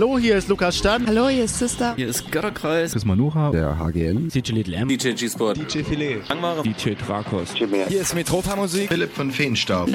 Hallo, hier ist Lukas Stan. Hallo, hier ist Sister. Hier ist Götterkreis. Chris Manuha. Der HGN. DJ Little M. DJ G-Sport. DJ Filet. Langmare. DJ Drakos. Hier ist Metropa Musik. Philipp von Feenstaub.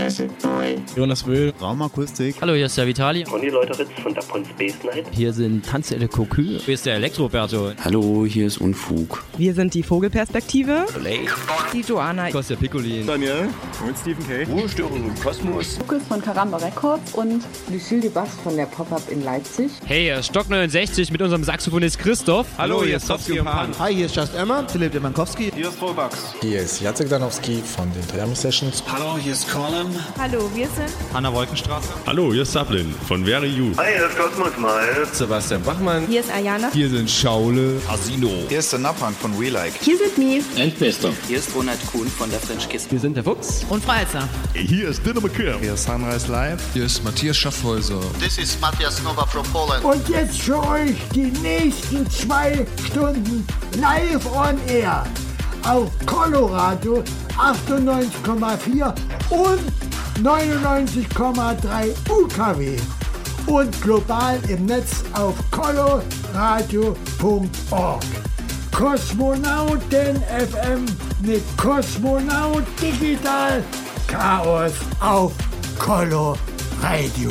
Jonas Wöhl. Raumakustik. Hallo, hier ist der Vitali. Conny Leuteritz von der Pon Space Night. Hier sind Tanzelle Cocu. Hier ist der Elektroberto. Hallo, hier ist Unfug. Wir sind die Vogelperspektive. Lake. Die Joanna. Kostja Piccolin. Daniel. Und Stephen K. Ruhestörung im Kosmos. Lukas von Karamba Records und Lucille de Bass von der Pop-Up in Leipzig. Hey, hier ist Stock 69 mit unserem Saxophonist Christoph. Hallo, hier ist Topski und Pan. Hi, hier ist Just Emma. Philipp Demankowski. Hier ist Rollbugs. Hier ist Jacek Danowski von den Triami Sessions. Hallo, hier ist Colin. Hallo, wir sind Hanna Wolkenstraße. Hallo, hier ist Sablin von Very You. Hi, hier ist Kosmos Mal. Sebastian Bachmann. Hier ist Ayana. Hier sind Schaule. Asino. Hier ist der Nappan von We Like. Hier sind Mi. Endbester. Hier ist Ronald Kuhn von der French Kiss. Wir sind der Fuchs. Und Freizer. Hier ist Dinner McKim. Hier ist Sunrise Live. Hier ist Matthias Schaffhäuser. This is Matthias Nova from Poland. Und jetzt für euch die nächsten zwei Stunden live on air auf Colorado 98,4 und 99,3 UKW und global im Netz auf coloradio.org. Kosmonauten FM mit Kosmonaut Digital Chaos auf Color Radio.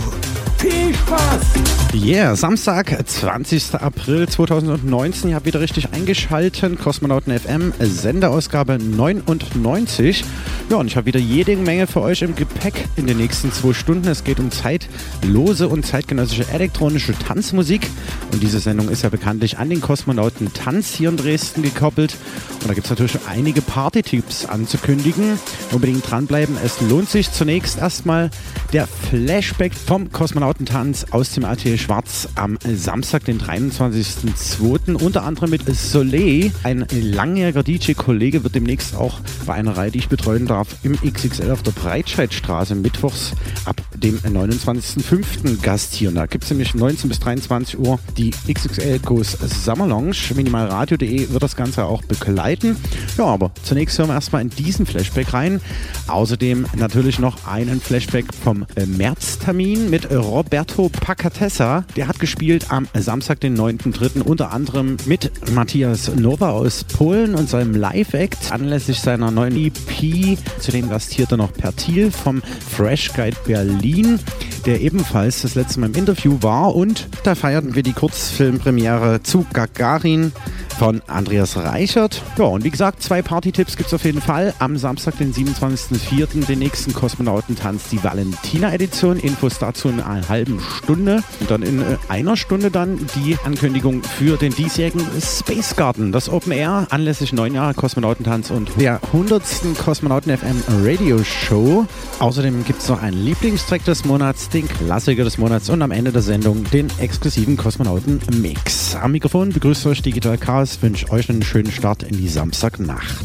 Viel Spaß! Yeah, Samstag, 20. April 2019. Ihr habt wieder richtig eingeschaltet. Kosmonauten FM, Senderausgabe 99. Ja, und ich habe wieder jede Menge für euch im Gepäck in den nächsten zwei Stunden. Es geht um zeitlose und zeitgenössische elektronische Tanzmusik. Und diese Sendung ist ja bekanntlich an den Kosmonauten Tanz hier in Dresden gekoppelt. Und da gibt es natürlich einige Party-Tipps anzukündigen. Unbedingt dranbleiben. Es lohnt sich zunächst erstmal der Flashback vom Kosmonautentanz aus dem Atelier Schwarz am Samstag, den 23.02. Unter anderem mit Soleil. Ein langjähriger DJ-Kollege wird demnächst auch bei einer Reihe, die ich betreuen darf, im XXL auf der Breitscheidstraße mittwochs ab dem 29.05. gastieren. Da gibt es nämlich 19 bis 23 Uhr die XXL Goes Summer Lounge. Minimalradio.de wird das Ganze auch begleiten. Ja, aber zunächst hören wir erstmal in diesen Flashback rein. Außerdem natürlich noch einen Flashback vom äh, Märztermin mit Roberto Pacatessa. Der hat gespielt am Samstag, den 9.3. unter anderem mit Matthias Nova aus Polen und seinem Live-Act anlässlich seiner neuen EP. Zudem gastierte noch Pertil vom Fresh Guide Berlin, der ebenfalls das letzte Mal im Interview war. Und da feierten wir die Kurzfilmpremiere zu Gagarin von Andreas Reichert. Ja, und wie gesagt, zwei Party-Tipps gibt es auf jeden Fall. Am Samstag, den 27.04., den nächsten Kosmonautentanz, die Valentina-Edition. Infos dazu in einer halben Stunde. Und dann in äh, einer Stunde dann die Ankündigung für den diesjährigen Space Garden, das Open Air, anlässlich neun Jahre Kosmonautentanz und der 100. Kosmonauten FM Radio Show. Außerdem gibt es noch einen Lieblingstrack des Monats, den Klassiker des Monats und am Ende der Sendung den exklusiven Kosmonauten Mix. Am Mikrofon begrüßt euch Digital Chaos wünsche euch einen schönen Start in die Samstagnacht.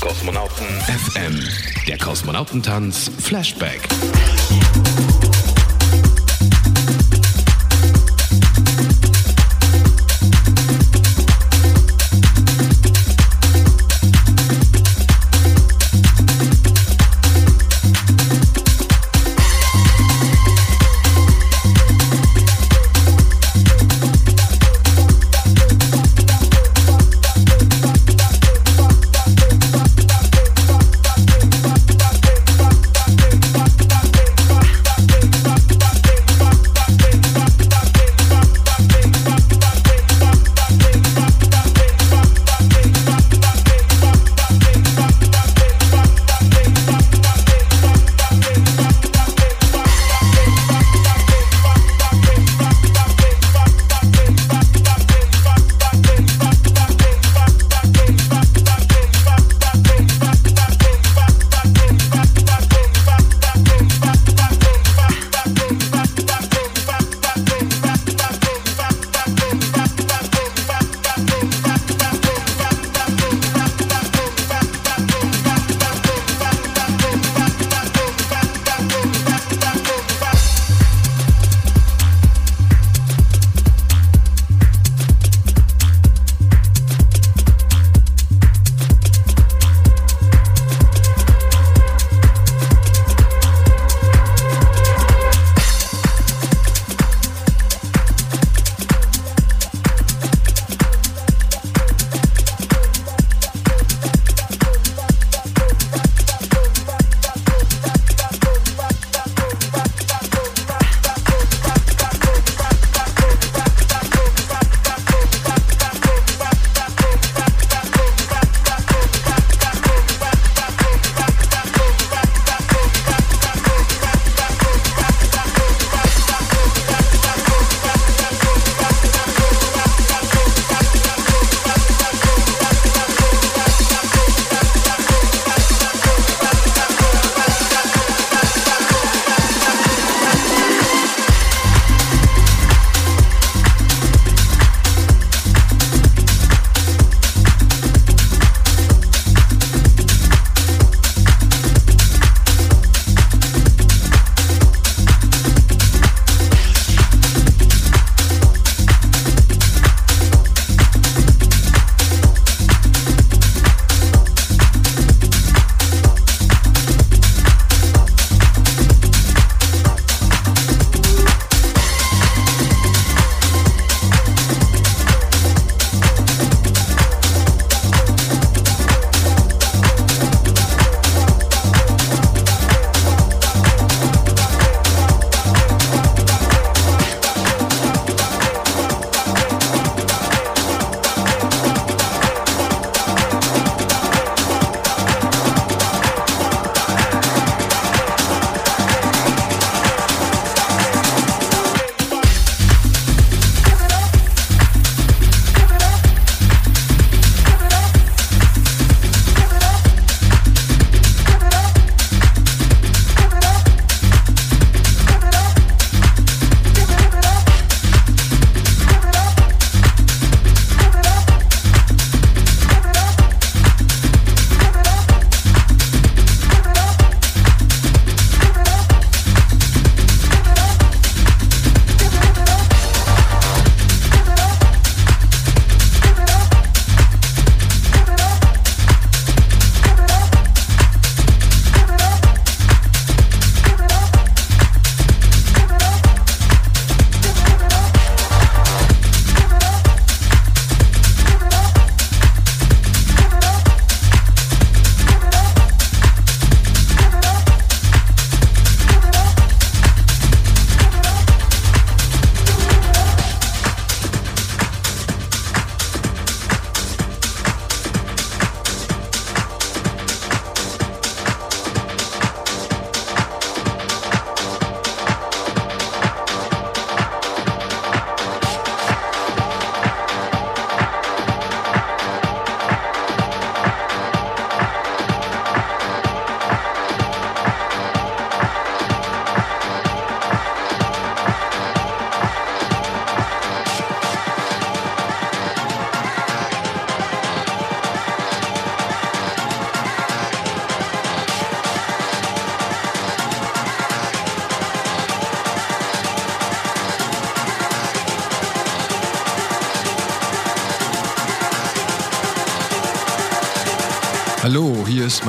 Kosmonauten FM. Der Kosmonautentanz Flashback.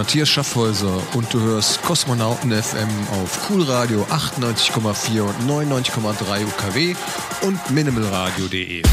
Matthias Schaffhäuser und du hörst Kosmonauten FM auf Cool Radio 98,4 und 99,3 UKW und minimalradio.de.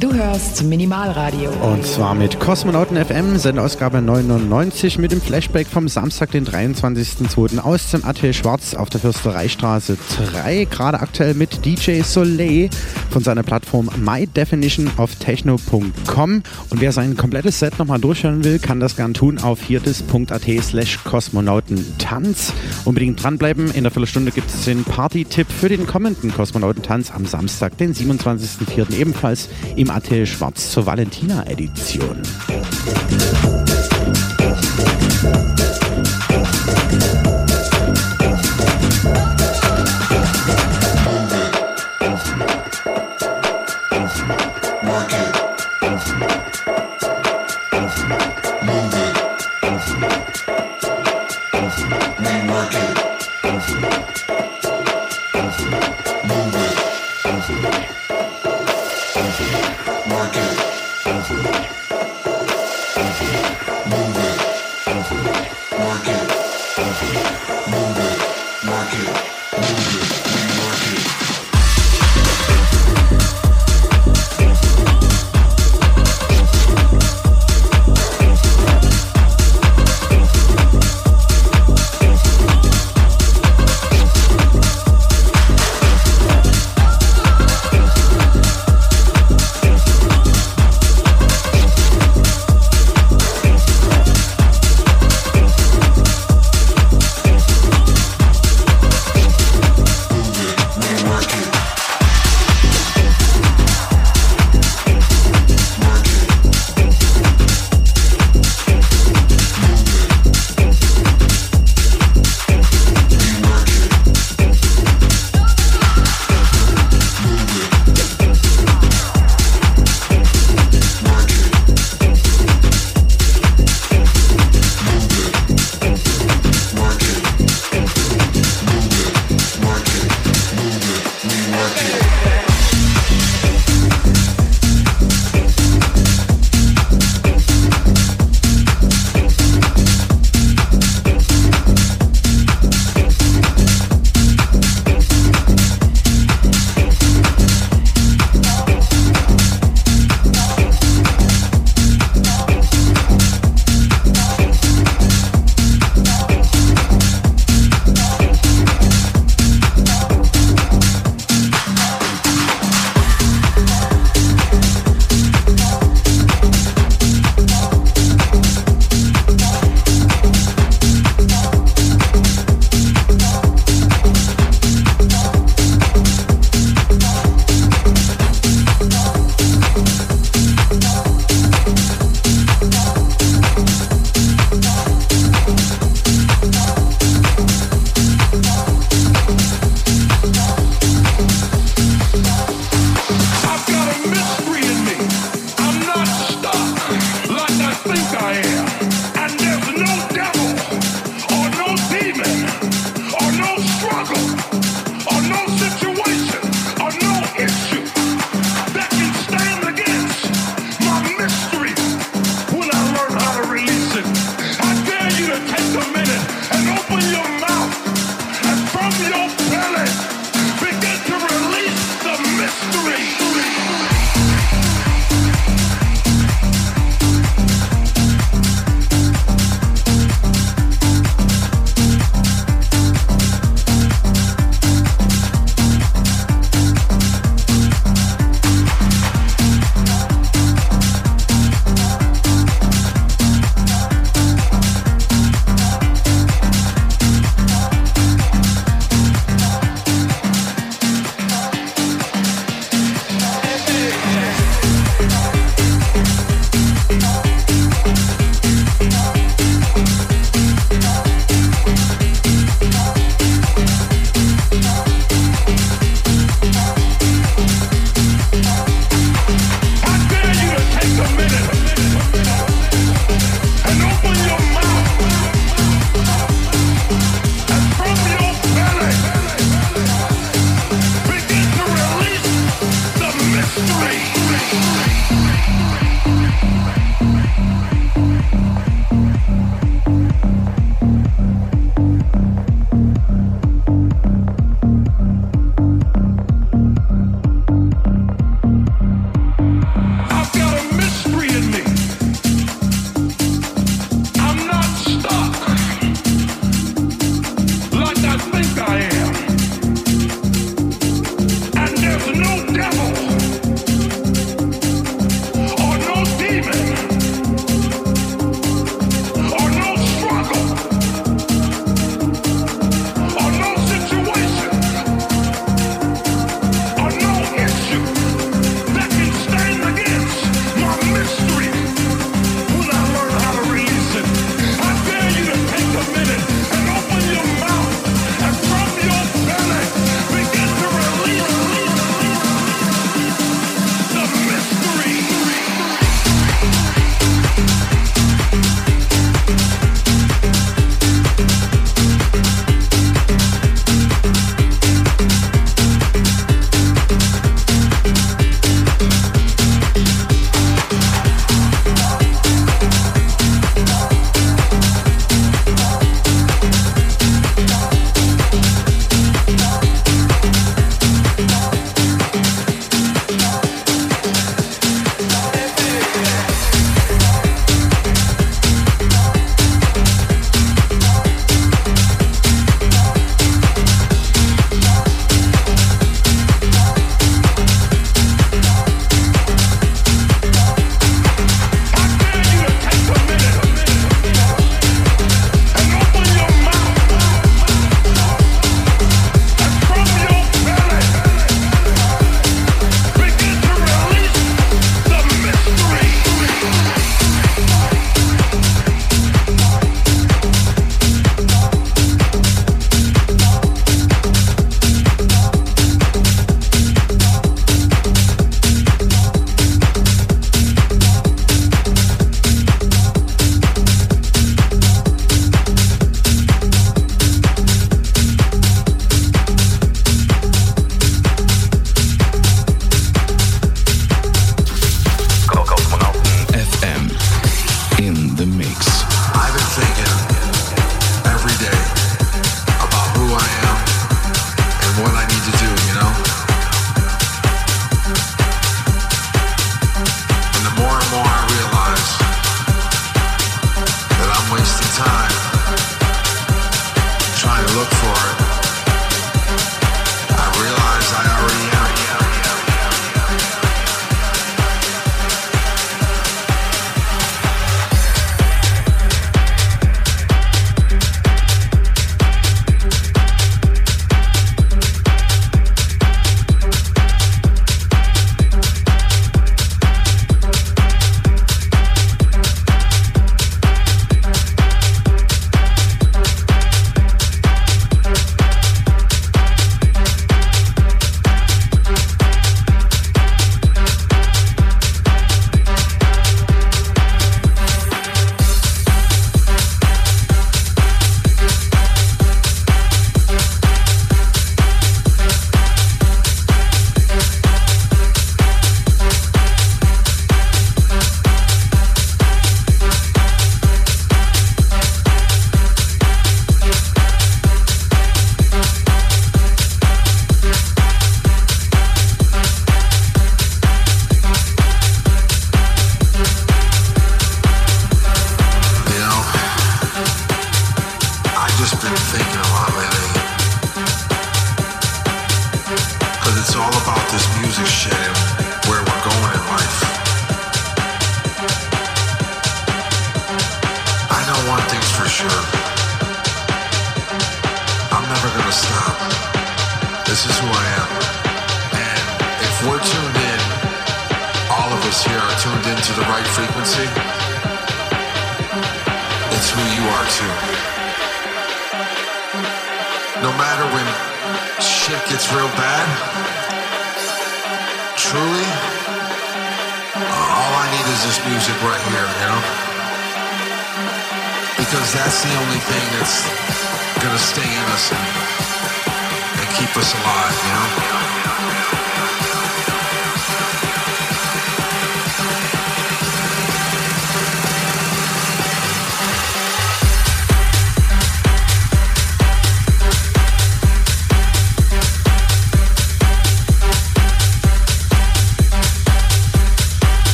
Du hörst Minimalradio. Und zwar mit Kosmonauten FM, Sendeausgabe 99 mit dem Flashback vom Samstag, den 23.02. aus dem AT Schwarz auf der Fürstereistraße 3. Gerade aktuell mit DJ Soleil von seiner Plattform mydefinitionoftechno.com. Und wer sein komplettes Set nochmal durchhören will, kann das gern tun auf hierdis.at slash kosmonautentanz. Unbedingt dranbleiben. In der Viertelstunde gibt es den Party-Tipp für den kommenden Kosmonautentanz am Samstag, den 27.04. ebenfalls im AT Schwarz zur Valentina-Edition.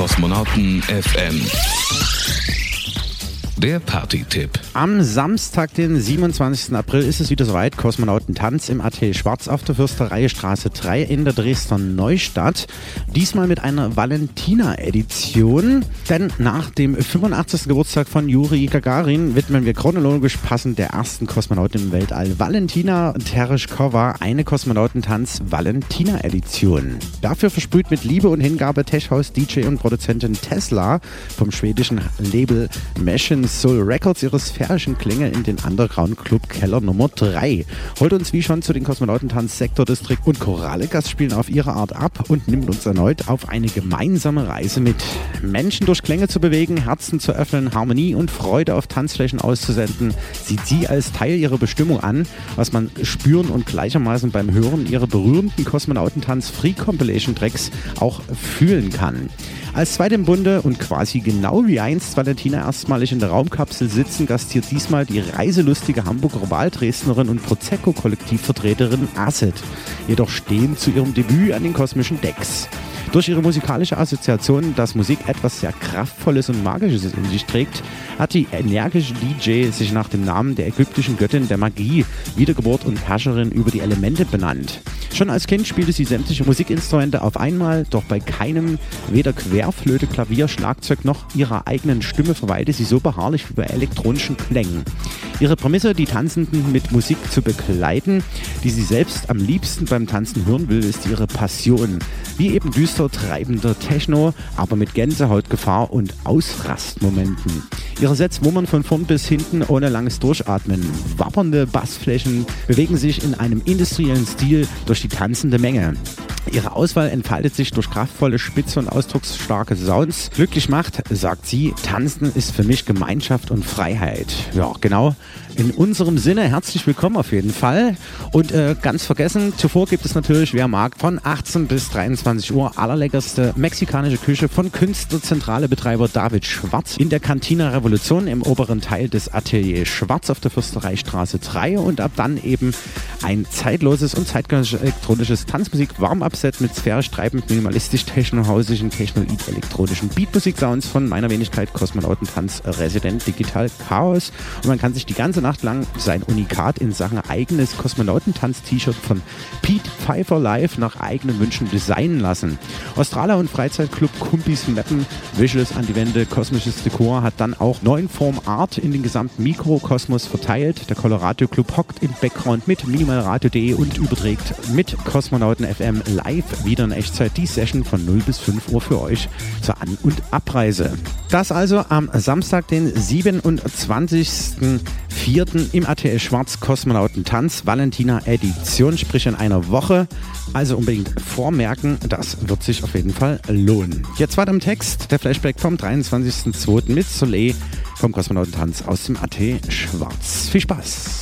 Kosmonauten FM. Der Party-Tipp. Am Samstag, den 27. April, ist es wieder soweit. Kosmonautentanz im AT Schwarz auf der Fürsterei Straße 3 in der Dresdner Neustadt. Diesmal mit einer Valentina-Edition. Denn nach dem 85. Geburtstag von Juri Gagarin widmen wir chronologisch passend der ersten Kosmonautin im Weltall, Valentina Tereshkova, eine Kosmonautentanz-Valentina-Edition. Dafür versprüht mit Liebe und Hingabe Tech-House DJ und Produzentin Tesla vom schwedischen Label Machine Soul Records ihre sphärischen Klänge in den Underground Club Keller Nummer 3. Holt uns wie schon zu den Kosmonautentanz Sektor District und Chorale Gastspielen auf ihre Art ab und nimmt uns erneut auf eine gemeinsame Reise mit. Menschen durch Klänge zu bewegen, Herzen zu öffnen, Harmonie und Freude auf Tanzflächen auszusenden, sieht sie als Teil ihrer Bestimmung an, was man spüren und gleichermaßen beim Hören ihrer berühmten Kosmonautentanz Free Compilation Tracks auch fühlen kann. Als zweite im Bunde und quasi genau wie einst Valentina erstmalig in der Raumkapsel sitzen, gastiert diesmal die reiselustige Hamburger Wahldresdnerin und Prosecco-Kollektivvertreterin Acid. Jedoch stehen zu ihrem Debüt an den kosmischen Decks. Durch ihre musikalische Assoziation, dass Musik etwas sehr Kraftvolles und Magisches in sich trägt, hat die energische DJ sich nach dem Namen der ägyptischen Göttin der Magie, Wiedergeburt und Herrscherin über die Elemente benannt. Schon als Kind spielte sie sämtliche Musikinstrumente auf einmal, doch bei keinem, weder Querflöte, Klavier, Schlagzeug noch ihrer eigenen Stimme verweilte sie so beharrlich wie bei elektronischen Klängen. Ihre Prämisse, die Tanzenden mit Musik zu begleiten, die sie selbst am liebsten beim Tanzen hören will, ist ihre Passion. Wie eben düster treibender Techno, aber mit Gänsehautgefahr und Ausrastmomenten. Ihre Sets wummern von vorn bis hinten ohne langes Durchatmen. Wappernde Bassflächen bewegen sich in einem industriellen Stil durch die tanzende Menge. Ihre Auswahl entfaltet sich durch kraftvolle, spitze und ausdrucksstarke Sounds. Glücklich macht, sagt sie, Tanzen ist für mich Gemeinschaft und Freiheit. Ja, genau. In unserem Sinne herzlich willkommen auf jeden Fall. Und äh, ganz vergessen, zuvor gibt es natürlich, wer mag, von 18 bis 23 Uhr allerleckerste mexikanische Küche von Künstlerzentrale Betreiber David Schwarz in der Cantina Revolution im oberen Teil des Atelier Schwarz auf der Fürstereistraße 3 und ab dann eben ein zeitloses und zeitgenössisches elektronisches Tanzmusik-Warm-Up-Set mit sphärisch treibend, minimalistisch, techno-hausischen, technoid elektronischen Beatmusik-Sounds von meiner Wenigkeit Kosmonautentanz Resident Digital Chaos. Und man kann sich die ganze Nacht lang sein Unikat in Sachen eigenes Kosmonautentanz-T-Shirt von Pete Pfeiffer Live nach eigenen Wünschen designen lassen. Australer und Freizeitclub Kumpis Mappen, Visuals an die Wände, kosmisches Dekor hat dann auch neun Form Art in den gesamten Mikrokosmos verteilt. Der Colorado Club hockt im Background mit minimalradio.de und überträgt mit Kosmonauten FM live wieder in Echtzeit die Session von 0 bis 5 Uhr für euch zur An- und Abreise. Das also am Samstag, den 27.04. im ATL Schwarz Kosmonautentanz Valentina Edition, sprich in einer Woche. Also unbedingt vormerken, das wird sich auf jeden Fall lohnen. Jetzt weiter im Text, der Flashback vom 23.02. mit Soleil vom Kosmonautentanz aus dem AT Schwarz. Viel Spaß!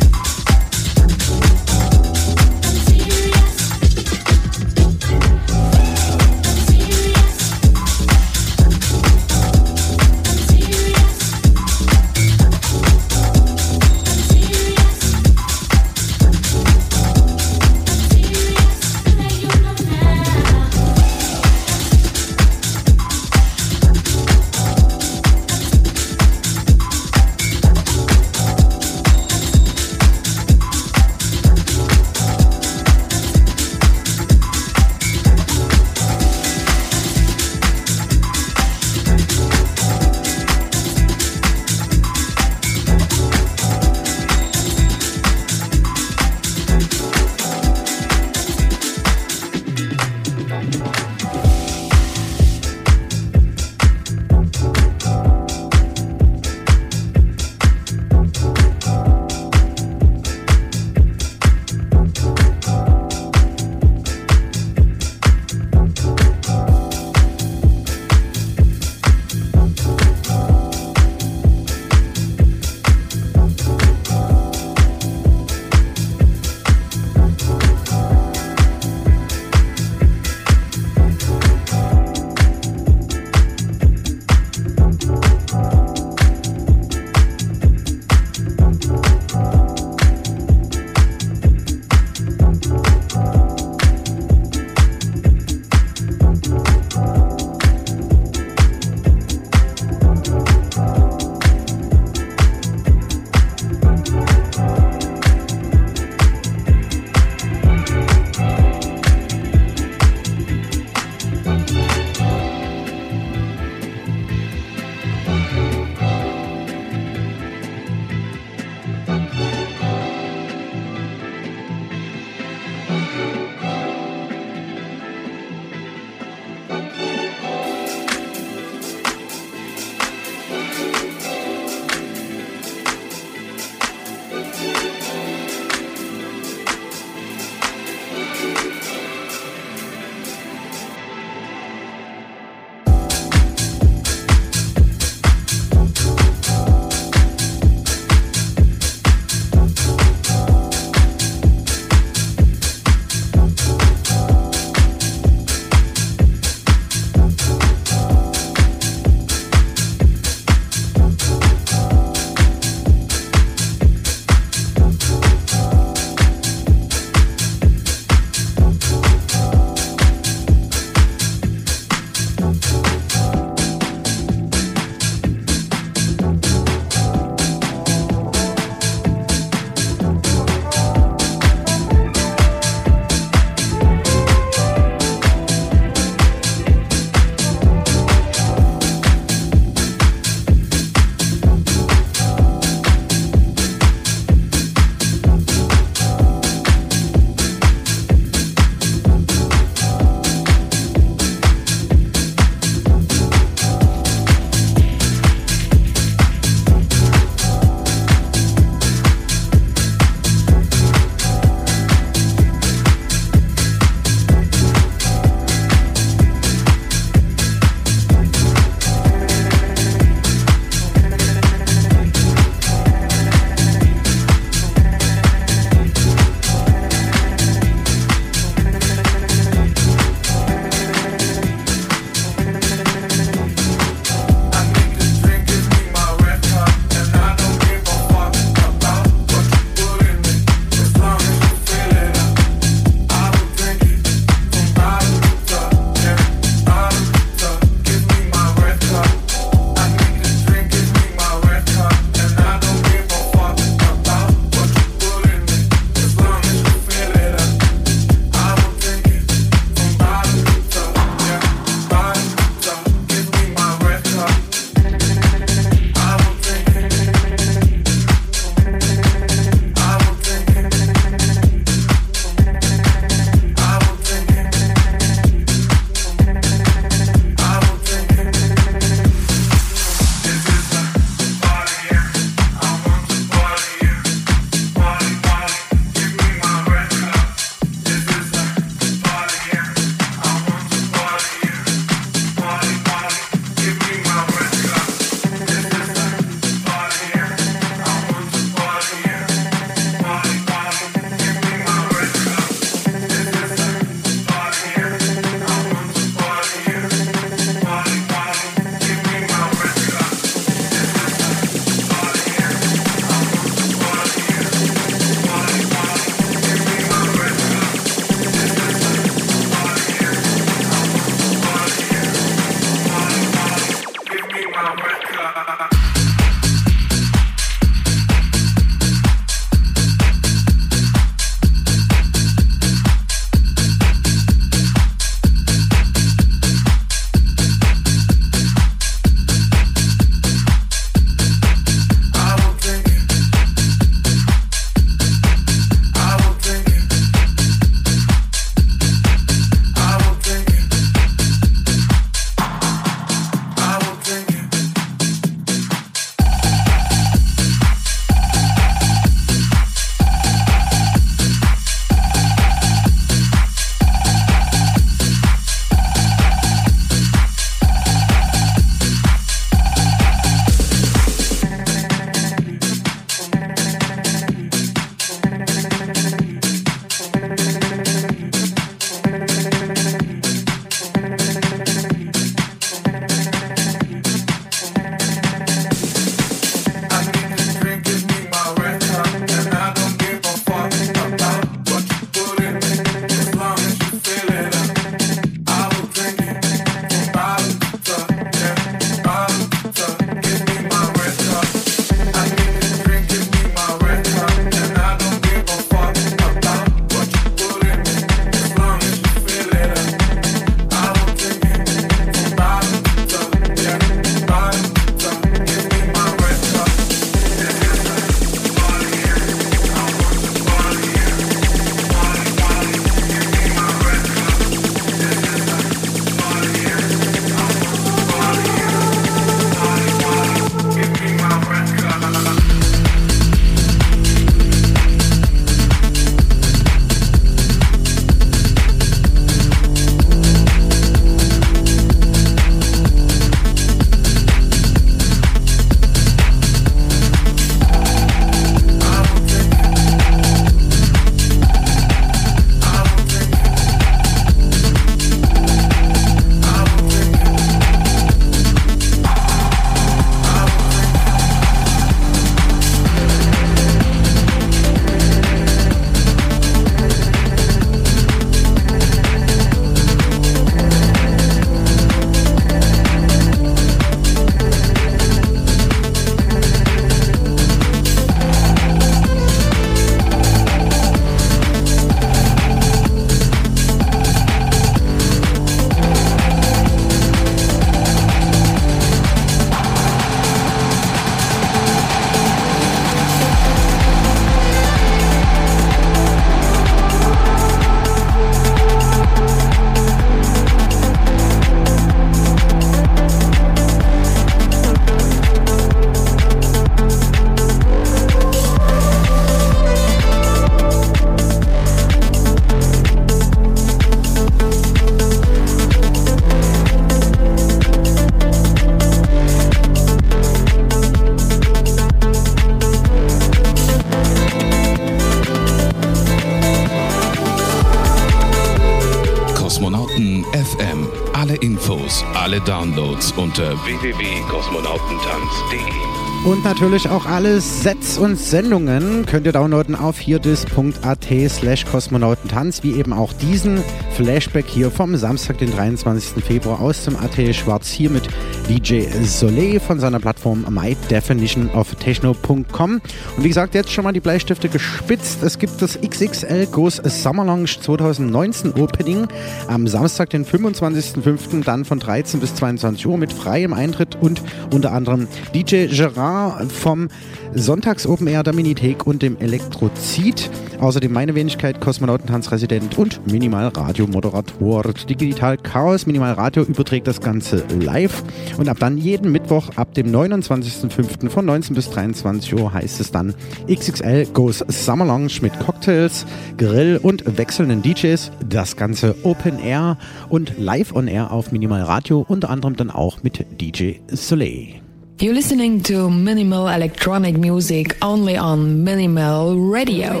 Unter www.kosmonautentanz.de. Und natürlich auch alle Sets und Sendungen könnt ihr downloaden auf hierdis.at slash kosmonautentanz, wie eben auch diesen Flashback hier vom Samstag, den 23. Februar aus dem AT Schwarz hier mit DJ Soleil von seiner Plattform mydefinitionoftechno.com. Und wie gesagt, jetzt schon mal die Bleistifte gespitzt. Es gibt das XXL Goes Summer Lounge 2019 Opening am Samstag, den 25.05. dann von 13 bis 22 Uhr mit freiem Eintritt und unter anderem DJ Gerard vom Sonntags Open Air der Minithek und dem Elektrozid. Außerdem meine Wenigkeit, Kosmonautentanzresident und Minimal Radio Moderator. Digital Chaos Minimal Radio überträgt das Ganze live und ab dann jeden Mittwoch ab dem 29.05. von 19 bis 23 Uhr heißt es dann XXL Goes Summer Lounge mit Cocktails, Grill und wechselnden DJs. Das Ganze Open Air und live on Air auf Minimal Radio, unter anderem dann auch mit DJ Soleil. You're listening to minimal electronic music only on Minimal Radio.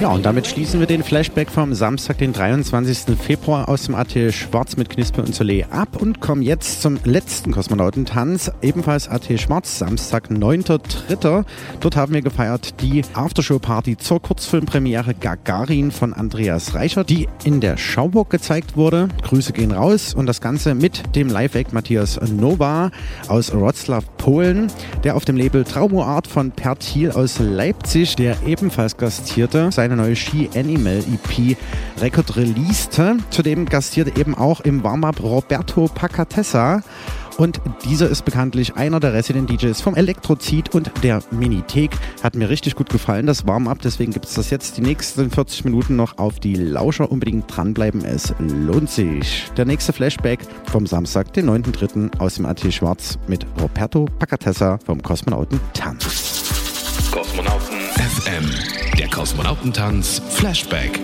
Ja, und damit schließen wir den Flashback vom Samstag, den 23. Februar aus dem AT Schwarz mit Knispe und Soleil ab und kommen jetzt zum letzten Kosmonautentanz, ebenfalls AT Schwarz, Samstag, 9.3. Dort haben wir gefeiert die Aftershow-Party zur Kurzfilmpremiere Gagarin von Andreas Reichert, die in der Schauburg gezeigt wurde. Grüße gehen raus und das Ganze mit dem Live-Act Matthias Nova aus Wroclaw, Polen, der auf dem Label Traumo Art von Per Thiel aus Leipzig, der ebenfalls gastierte, seine neue Ski Animal EP Record releaste. Zudem gastierte eben auch im Warm-Up Roberto Pacatessa. Und dieser ist bekanntlich einer der Resident DJs vom Elektrozid und der Minithek. Hat mir richtig gut gefallen, das Warm-Up. Deswegen gibt es das jetzt die nächsten 40 Minuten noch auf die Lauscher. Unbedingt dranbleiben, es lohnt sich. Der nächste Flashback vom Samstag, den 9.3. aus dem AT Schwarz mit Roberto Pacatessa vom Kosmonauten Tanz. Kosmonauten FM, der Kosmonautentanz Flashback.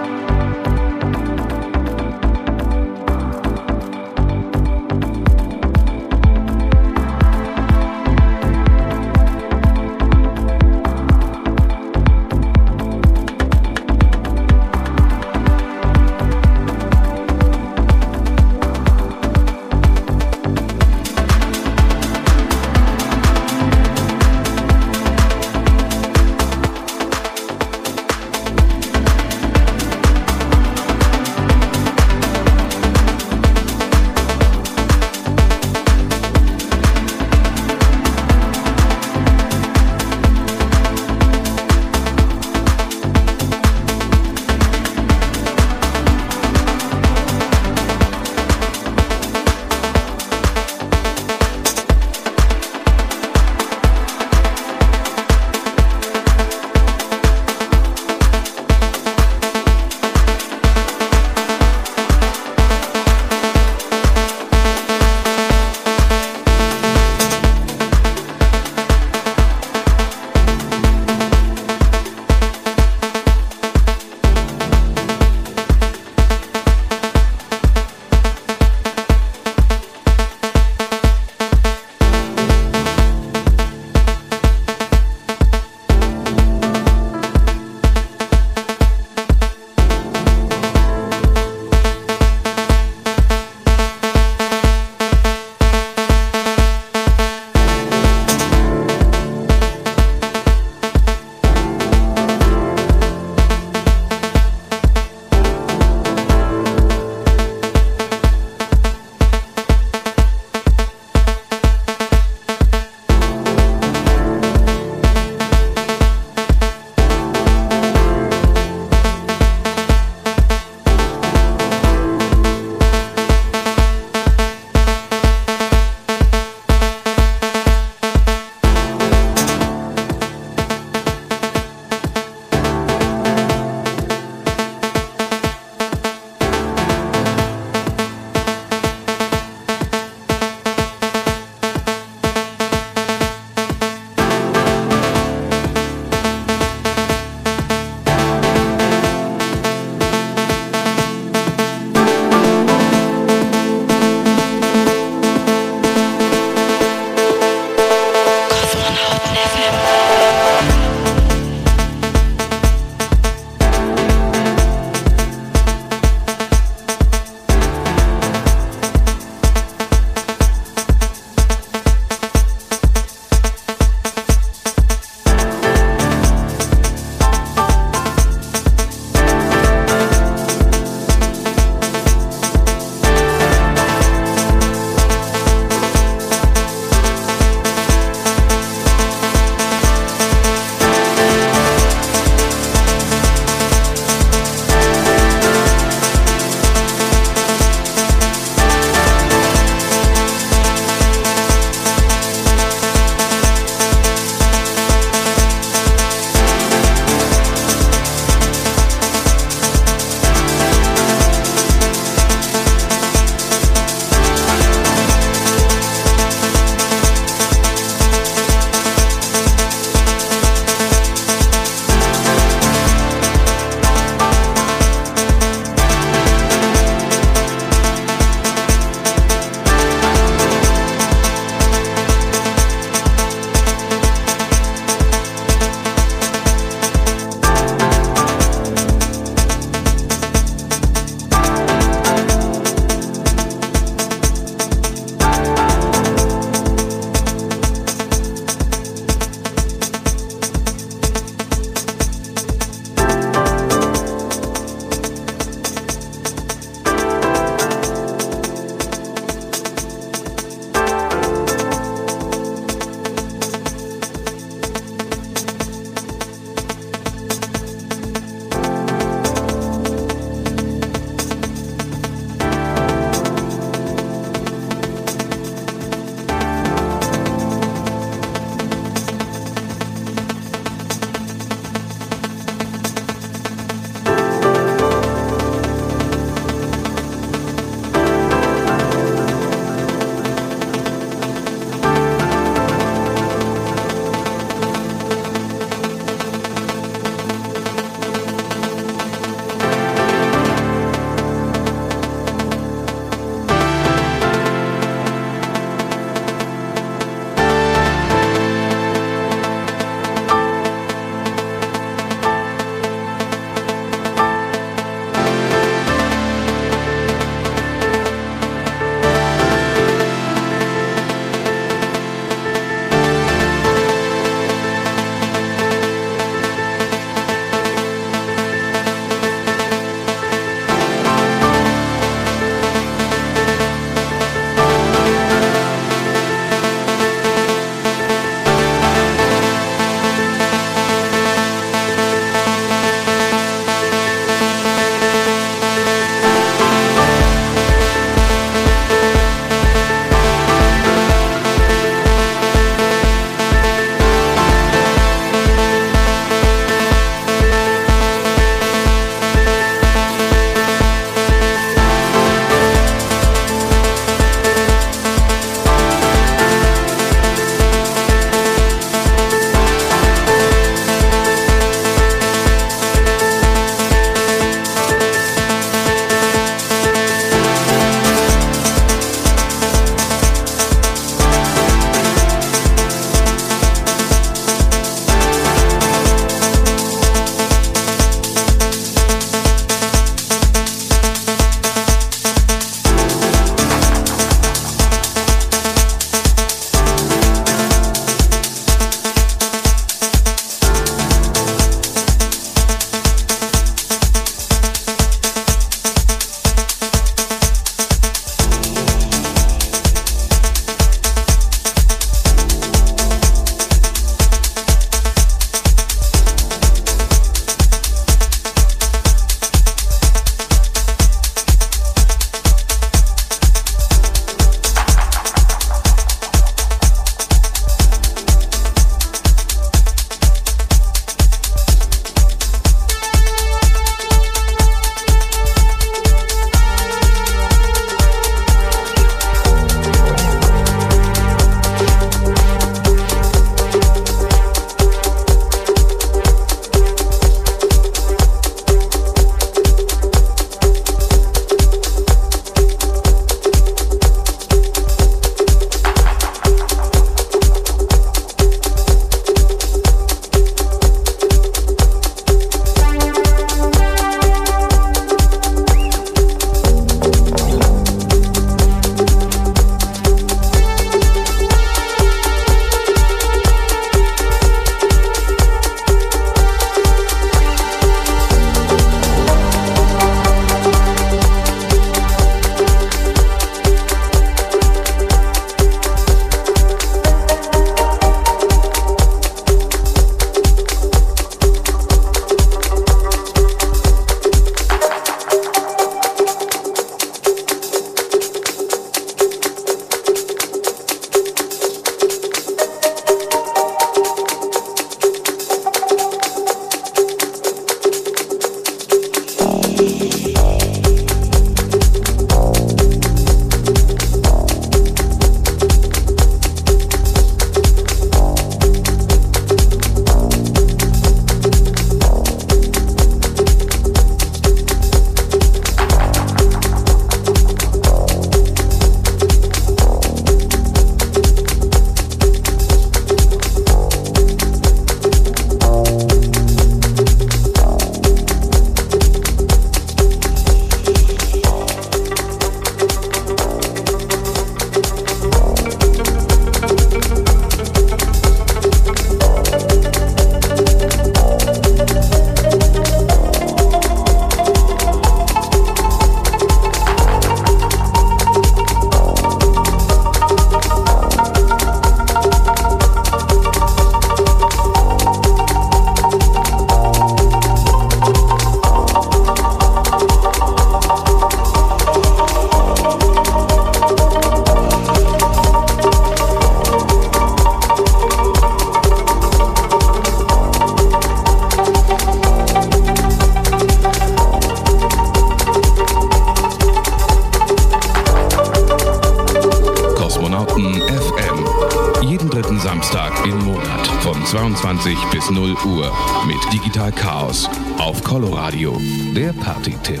Samstag im Monat von 22 bis 0 Uhr mit Digital Chaos auf Coloradio, der Party-Tipp.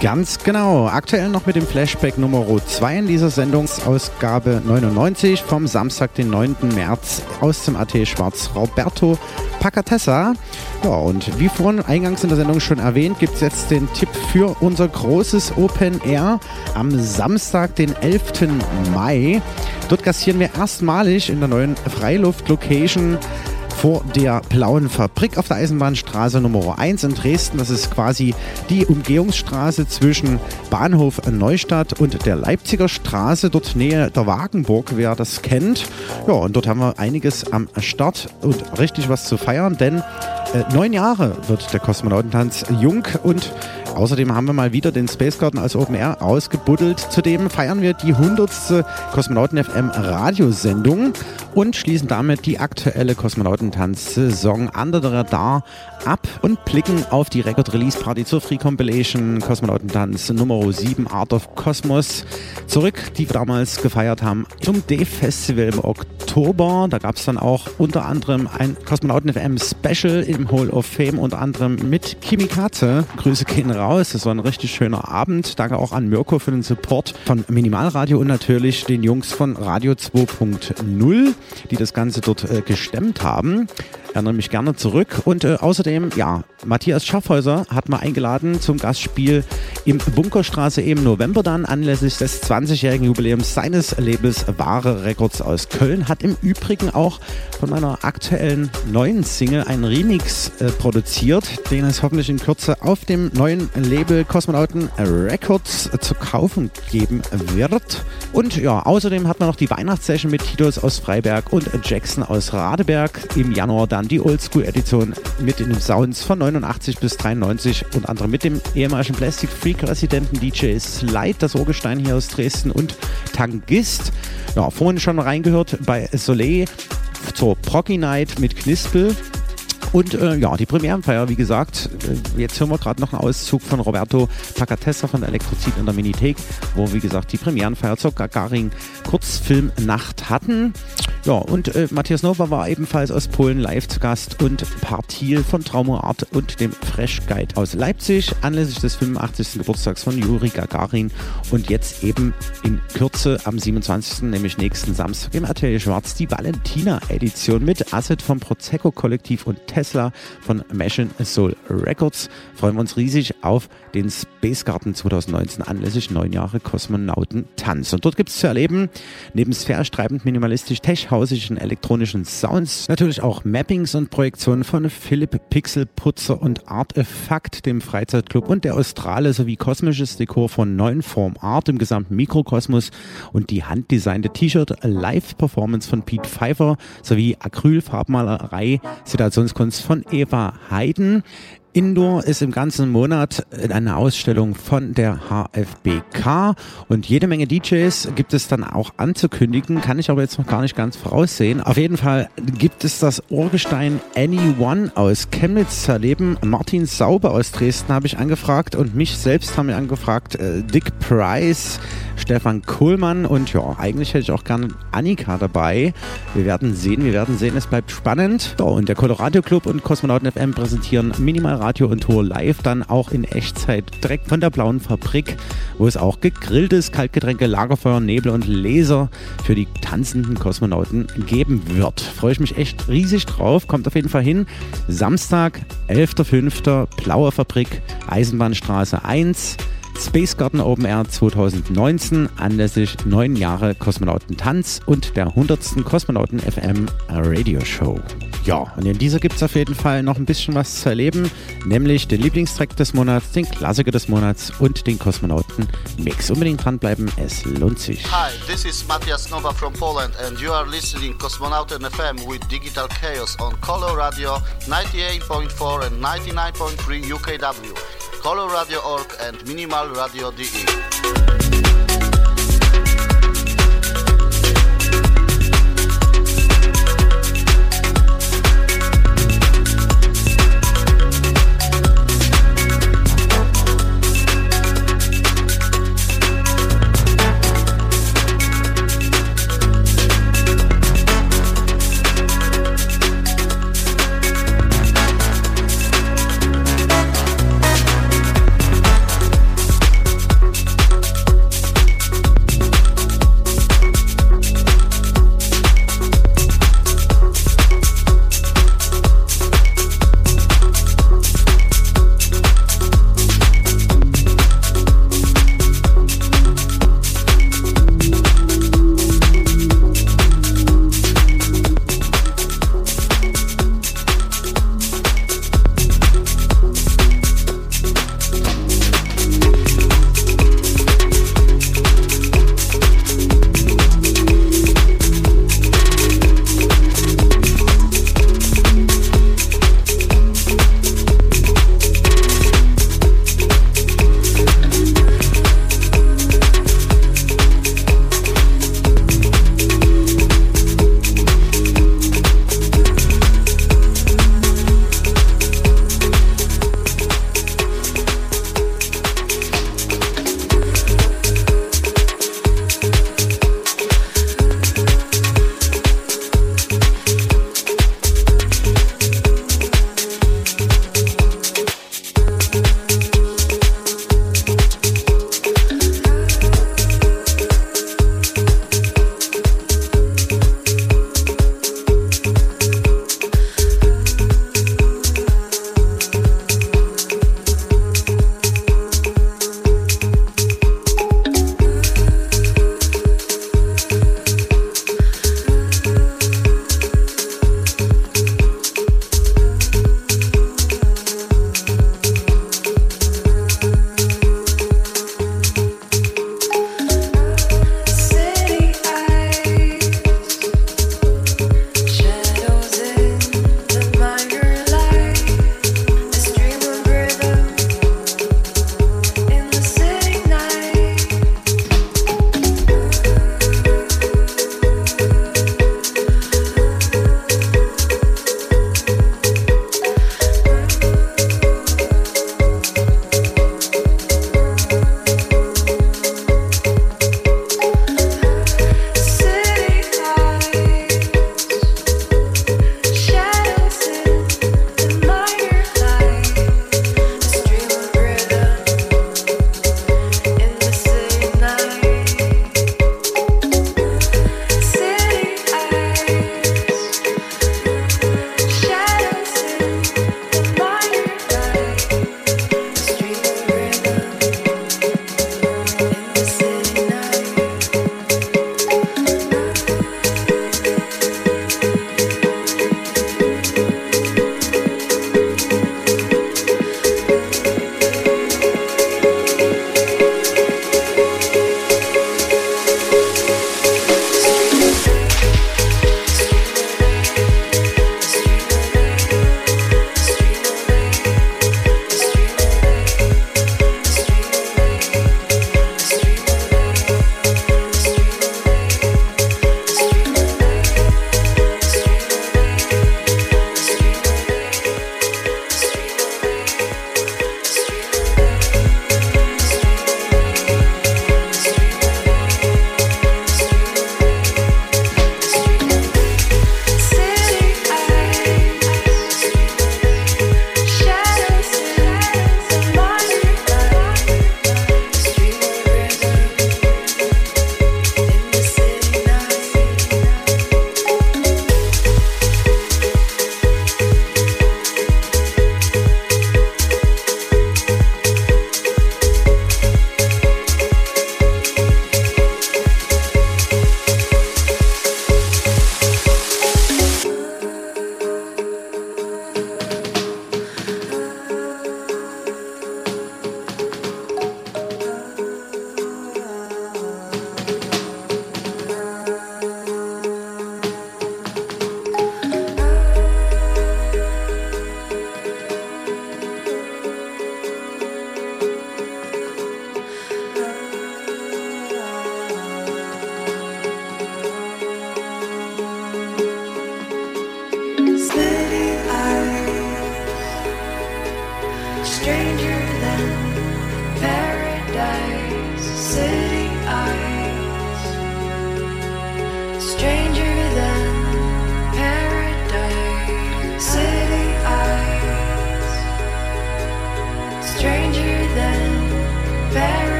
Ganz genau. Aktuell noch mit dem Flashback Nummer 2 in dieser Sendungsausgabe 99 vom Samstag, den 9. März aus dem AT Schwarz. Roberto Pacatessa. Ja, und wie vorhin eingangs in der Sendung schon erwähnt, gibt es jetzt den Tipp für unser großes Open Air am Samstag, den 11. Mai. Dort gastieren wir erstmalig in der neuen Freiluft-Location vor der Blauen Fabrik auf der Eisenbahnstraße Nummer 1 in Dresden. Das ist quasi die Umgehungsstraße zwischen Bahnhof Neustadt und der Leipziger Straße, dort Nähe der Wagenburg, wer das kennt. Ja, und dort haben wir einiges am Start und richtig was zu feiern, denn äh, neun Jahre wird der Kosmonautentanz jung und Außerdem haben wir mal wieder den Space Garden als Open Air ausgebuddelt. Zudem feiern wir die 100. Kosmonauten FM Radiosendung und schließen damit die aktuelle Kosmonautentanz-Saison Under the Radar ab und blicken auf die Record Release Party zur Free Compilation Kosmonautentanz Nummer 7 Art of Cosmos zurück, die wir damals gefeiert haben zum D-Festival im Oktober. Da gab es dann auch unter anderem ein Kosmonauten FM Special im Hall of Fame, unter anderem mit Kimikaze. Grüße gehen raus. Das war ein richtig schöner Abend. Danke auch an Mirko für den Support von Minimalradio und natürlich den Jungs von Radio 2.0, die das Ganze dort äh, gestemmt haben erinnere mich gerne zurück. Und äh, außerdem, ja, Matthias Schaffhäuser hat mal eingeladen zum Gastspiel im Bunkerstraße im November dann anlässlich des 20-jährigen Jubiläums seines Labels Wahre Records aus Köln. Hat im Übrigen auch von meiner aktuellen neuen Single einen Remix äh, produziert, den es hoffentlich in Kürze auf dem neuen Label Kosmonauten Records äh, zu kaufen geben wird. Und ja, außerdem hat man noch die Weihnachtssession mit Titos aus Freiberg und Jackson aus Radeberg im Januar dann die Oldschool-Edition mit den Sounds von 89 bis 93, unter anderem mit dem ehemaligen Plastic Freak-Residenten DJ Slide, das Urgestein hier aus Dresden und Tangist. Ja, vorhin schon reingehört bei Soleil zur Proggy Night mit Knispel. Und äh, ja, die Premierenfeier, wie gesagt, äh, jetzt hören wir gerade noch einen Auszug von Roberto Pacatessa von Elektrozid in der Minithek, wo, wie gesagt, die Premierenfeier zur Gagarin Kurzfilmnacht hatten. Ja, und äh, Matthias Nova war ebenfalls aus Polen live zu Gast und Partil von Trauma Art und dem Fresh Guide aus Leipzig anlässlich des 85. Geburtstags von Juri Gagarin und jetzt eben in Kürze am 27. nämlich nächsten Samstag im Atelier Schwarz die Valentina-Edition mit Asset vom Prosecco Kollektiv und Tesla von Machine Soul Records. Freuen wir uns riesig auf den Space Garden 2019 anlässlich neun Jahre Kosmonauten Tanz. Und dort gibt es zu erleben, neben sphärisch treibend minimalistisch tech-hausischen elektronischen Sounds, natürlich auch Mappings und Projektionen von Philipp Pixelputzer und Artefakt, dem Freizeitclub und der Australe sowie kosmisches Dekor von neuen Form Art im gesamten Mikrokosmos und die handdesignte T-Shirt Live-Performance von Pete Pfeiffer sowie Acrylfarbmalerei, Situationskunst von Eva Heiden. Indoor ist im ganzen Monat eine Ausstellung von der HFBK und jede Menge DJs gibt es dann auch anzukündigen, kann ich aber jetzt noch gar nicht ganz voraussehen. Auf jeden Fall gibt es das Urgestein Anyone aus Chemnitz zu erleben. Martin Sauber aus Dresden habe ich angefragt und mich selbst haben wir angefragt. Äh, Dick Price, Stefan Kohlmann und ja, eigentlich hätte ich auch gerne Annika dabei. Wir werden sehen, wir werden sehen, es bleibt spannend. So, und der Colorado Club und Kosmonauten FM präsentieren Minimal Radio und Tour live dann auch in Echtzeit direkt von der Blauen Fabrik, wo es auch gegrilltes Kaltgetränke, Lagerfeuer, Nebel und Laser für die tanzenden Kosmonauten geben wird. Freue ich mich echt riesig drauf. Kommt auf jeden Fall hin. Samstag, 11.05. Blaue Fabrik, Eisenbahnstraße 1. Space Garden Open Air 2019 anlässlich neun Jahre Kosmonautentanz und der 100. Kosmonauten FM Radio Show. Ja, und in dieser gibt es auf jeden Fall noch ein bisschen was zu erleben, nämlich den Lieblingstrack des Monats, den Klassiker des Monats und den Kosmonauten-Mix. Unbedingt dranbleiben, es lohnt sich. Hi, this is Matthias Nova from Poland and you are listening Kosmonauten FM with Digital Chaos on Color Radio 98.4 and 99.3 UKW. Coloradio.org and minimalradio.de.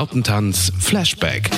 Der Kosmonautentanz Flashback.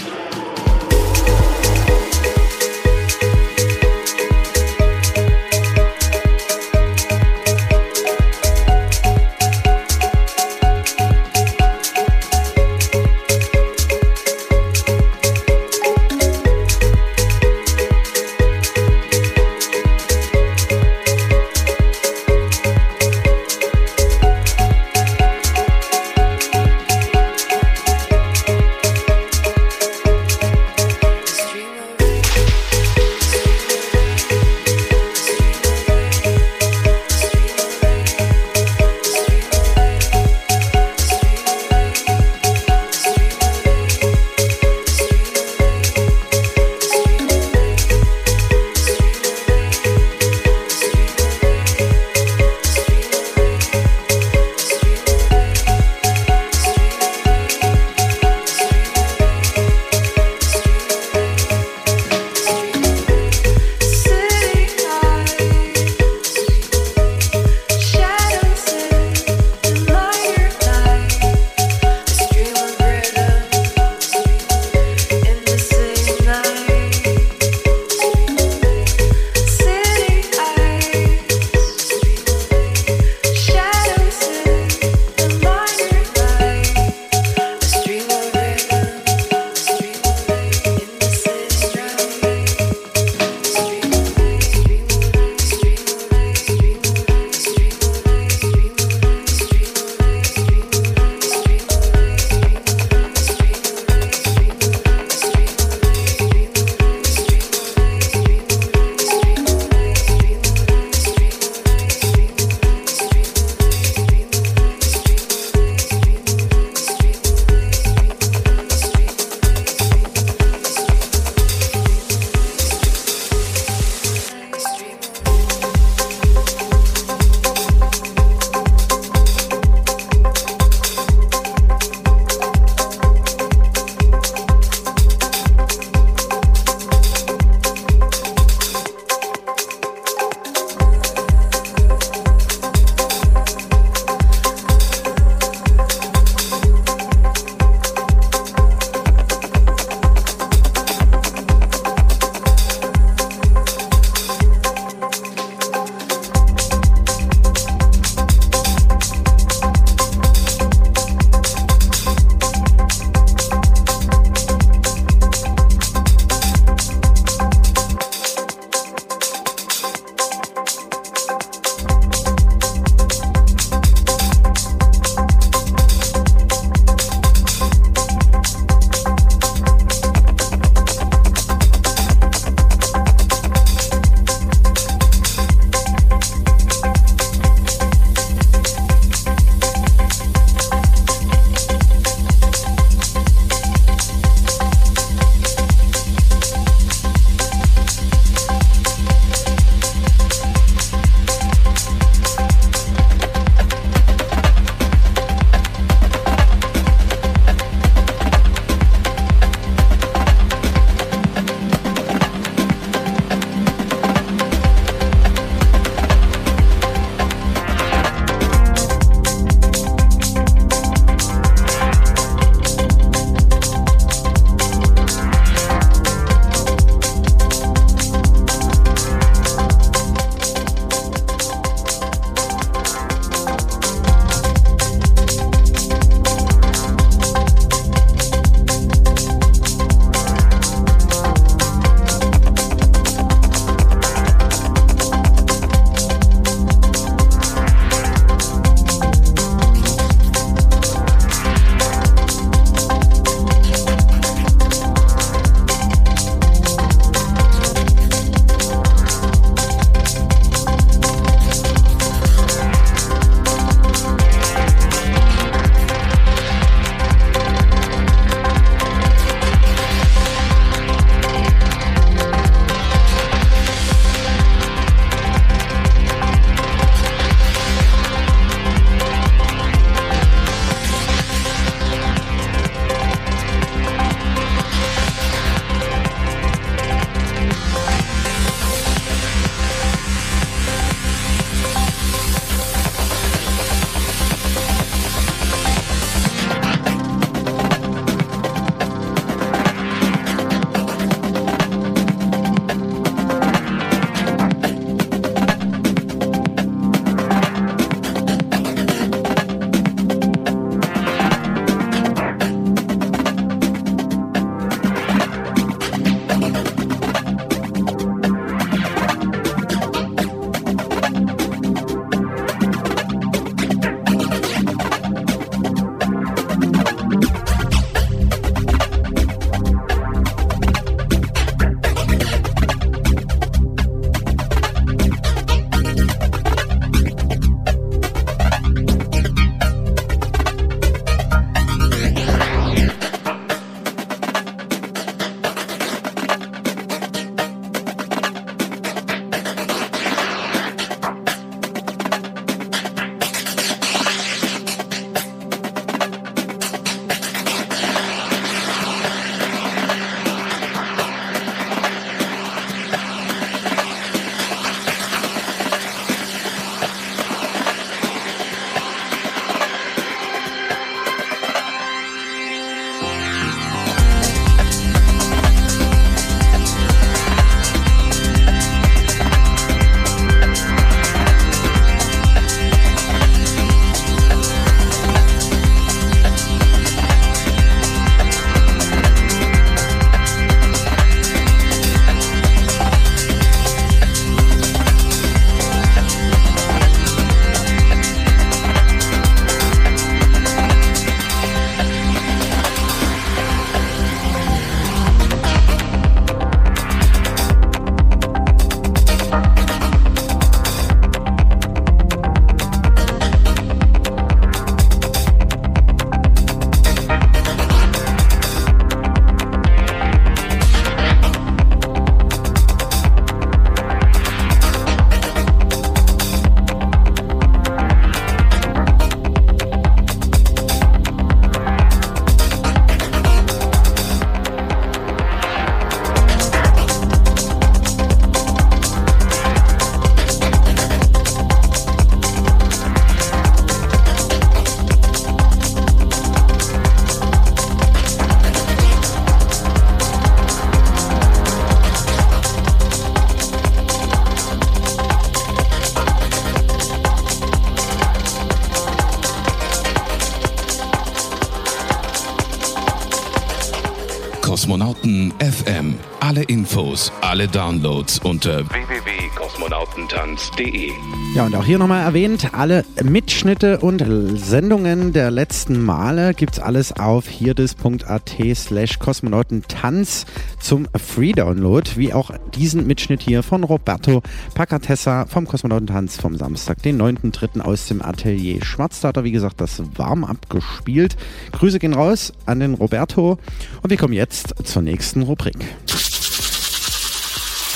Infos, alle Downloads unter www.kosmonautentanz.de. Ja, und auch hier nochmal erwähnt, alle Mitschnitte und Sendungen der letzten Male gibt's alles auf hierdis.at slash kosmonautentanz zum Free-Download, wie auch diesen Mitschnitt hier von Roberto Pacatessa vom Kosmonautentanz vom Samstag, den 9.3. aus dem Atelier Schwarz. Da hat er, wie gesagt, das warm abgespielt. Grüße gehen raus an den Roberto und wir kommen jetzt zur nächsten Rubrik.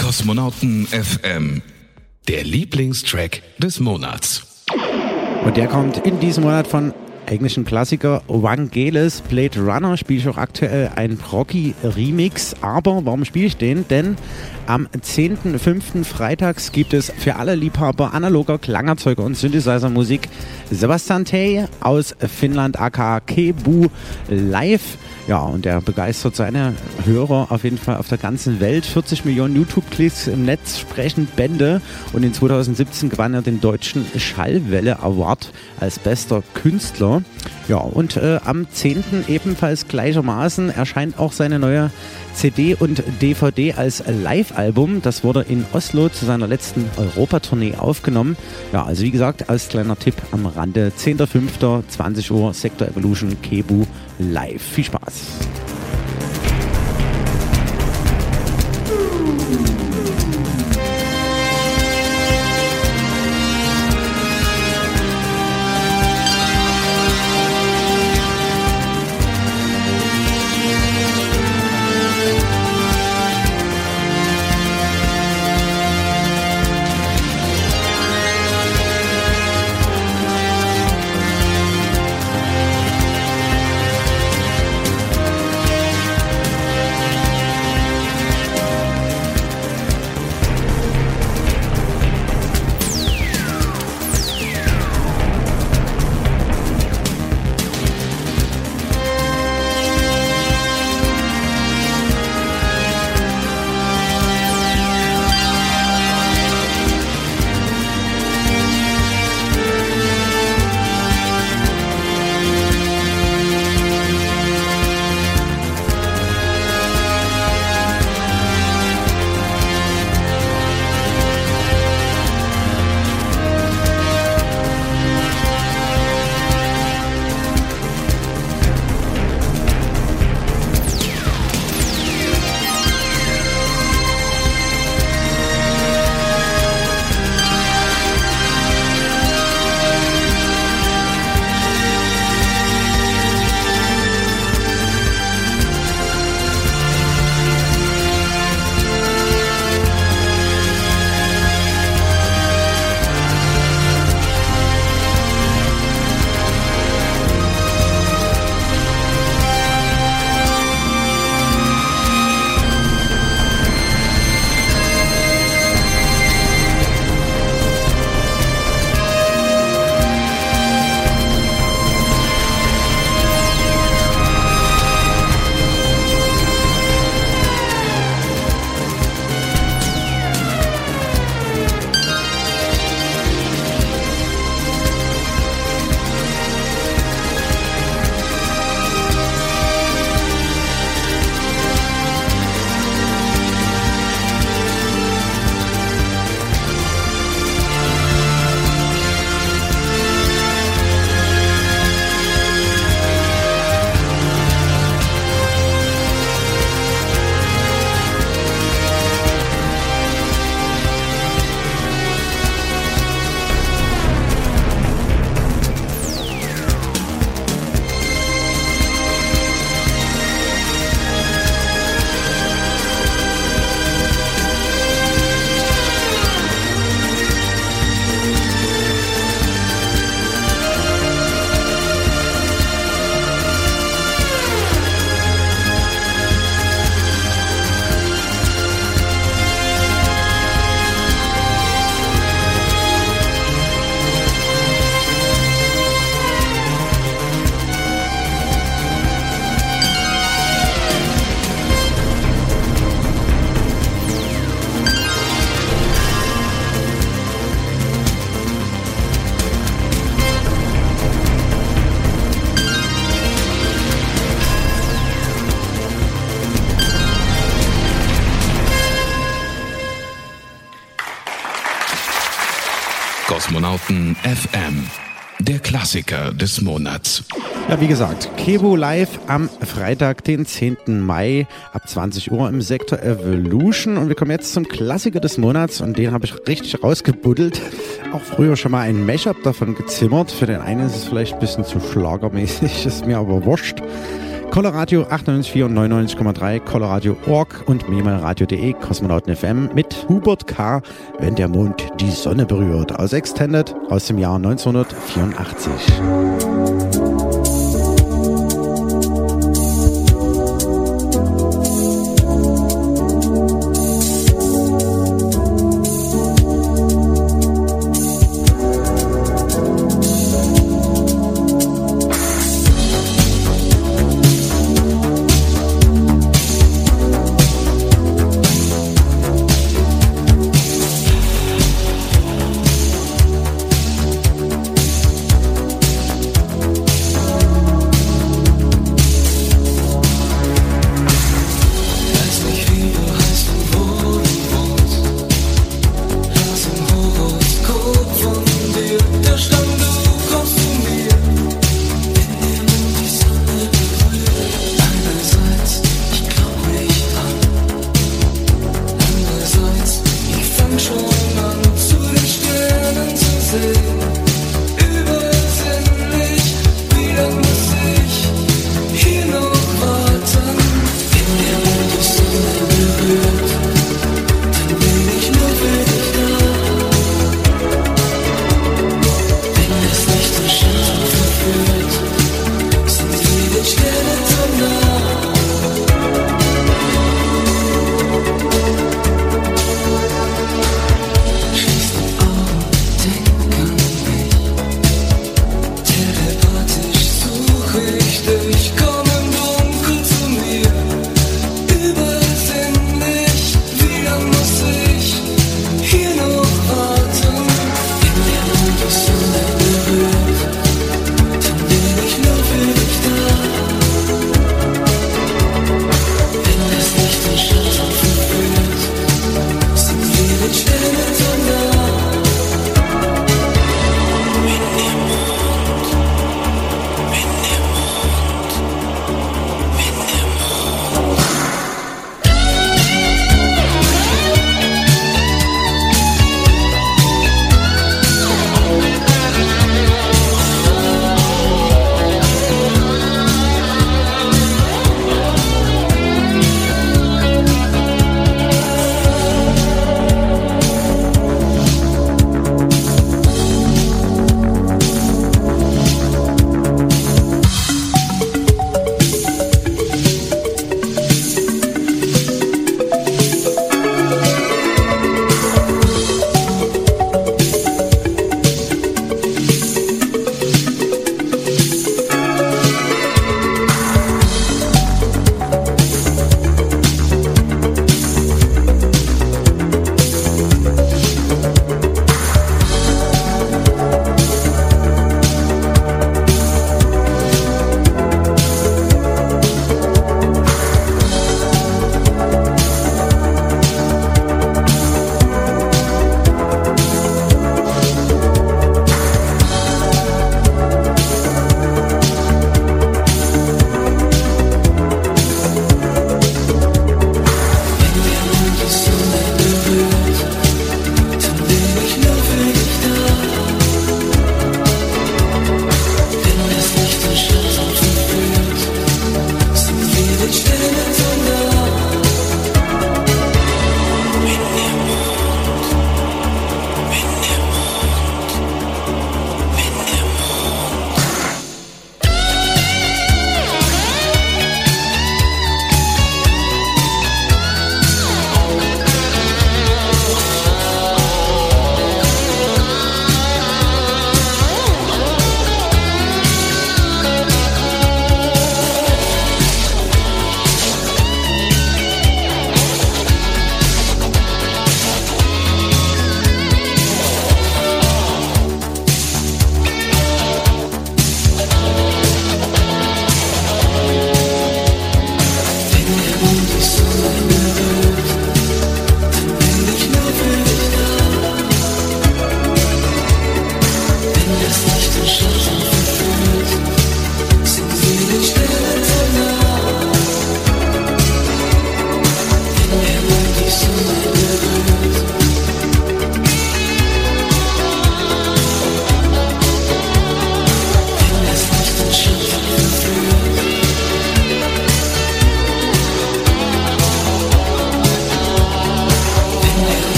Kosmonauten FM. Der Lieblingstrack des Monats. Und der kommt in diesem Monat von eigentlich ein Klassiker, Vangelis Blade Runner, spiele ich auch aktuell ein Rocky Remix. Aber warum spiele ich den? Denn am 10.05. freitags gibt es für alle Liebhaber analoger Klangerzeuger und Synthesizer-Musik Sebastian Tay aus Finnland aka Kebu live. Ja, und er begeistert seine Hörer auf jeden Fall auf der ganzen Welt. 40 Millionen YouTube-Klicks im Netz sprechen Bände. Und in 2017 gewann er den deutschen Schallwelle Award als bester Künstler. Ja, und äh, am 10. ebenfalls gleichermaßen erscheint auch seine neue CD und DVD als Live-Album. Das wurde in Oslo zu seiner letzten Europatournee aufgenommen. Ja, also wie gesagt, als kleiner Tipp am Rande. 10.05. 20 Uhr, Sector Evolution, Kebu live. Viel Spaß. Des Monats. Ja, wie gesagt, Kebu live am Freitag, den 10. Mai ab 20 Uhr im Sektor Evolution. Und wir kommen jetzt zum Klassiker des Monats und den habe ich richtig rausgebuddelt. Auch früher schon mal ein Mashup davon gezimmert. Für den einen ist es vielleicht ein bisschen zu schlagermäßig, ist mir aber wurscht. Coloradio 98,4 und 99,3, Coloradio Org und minimalradio.de, Kosmonauten FM mit Hubert K., wenn der Mond die Sonne berührt. Aus Extended aus dem Jahr 1984.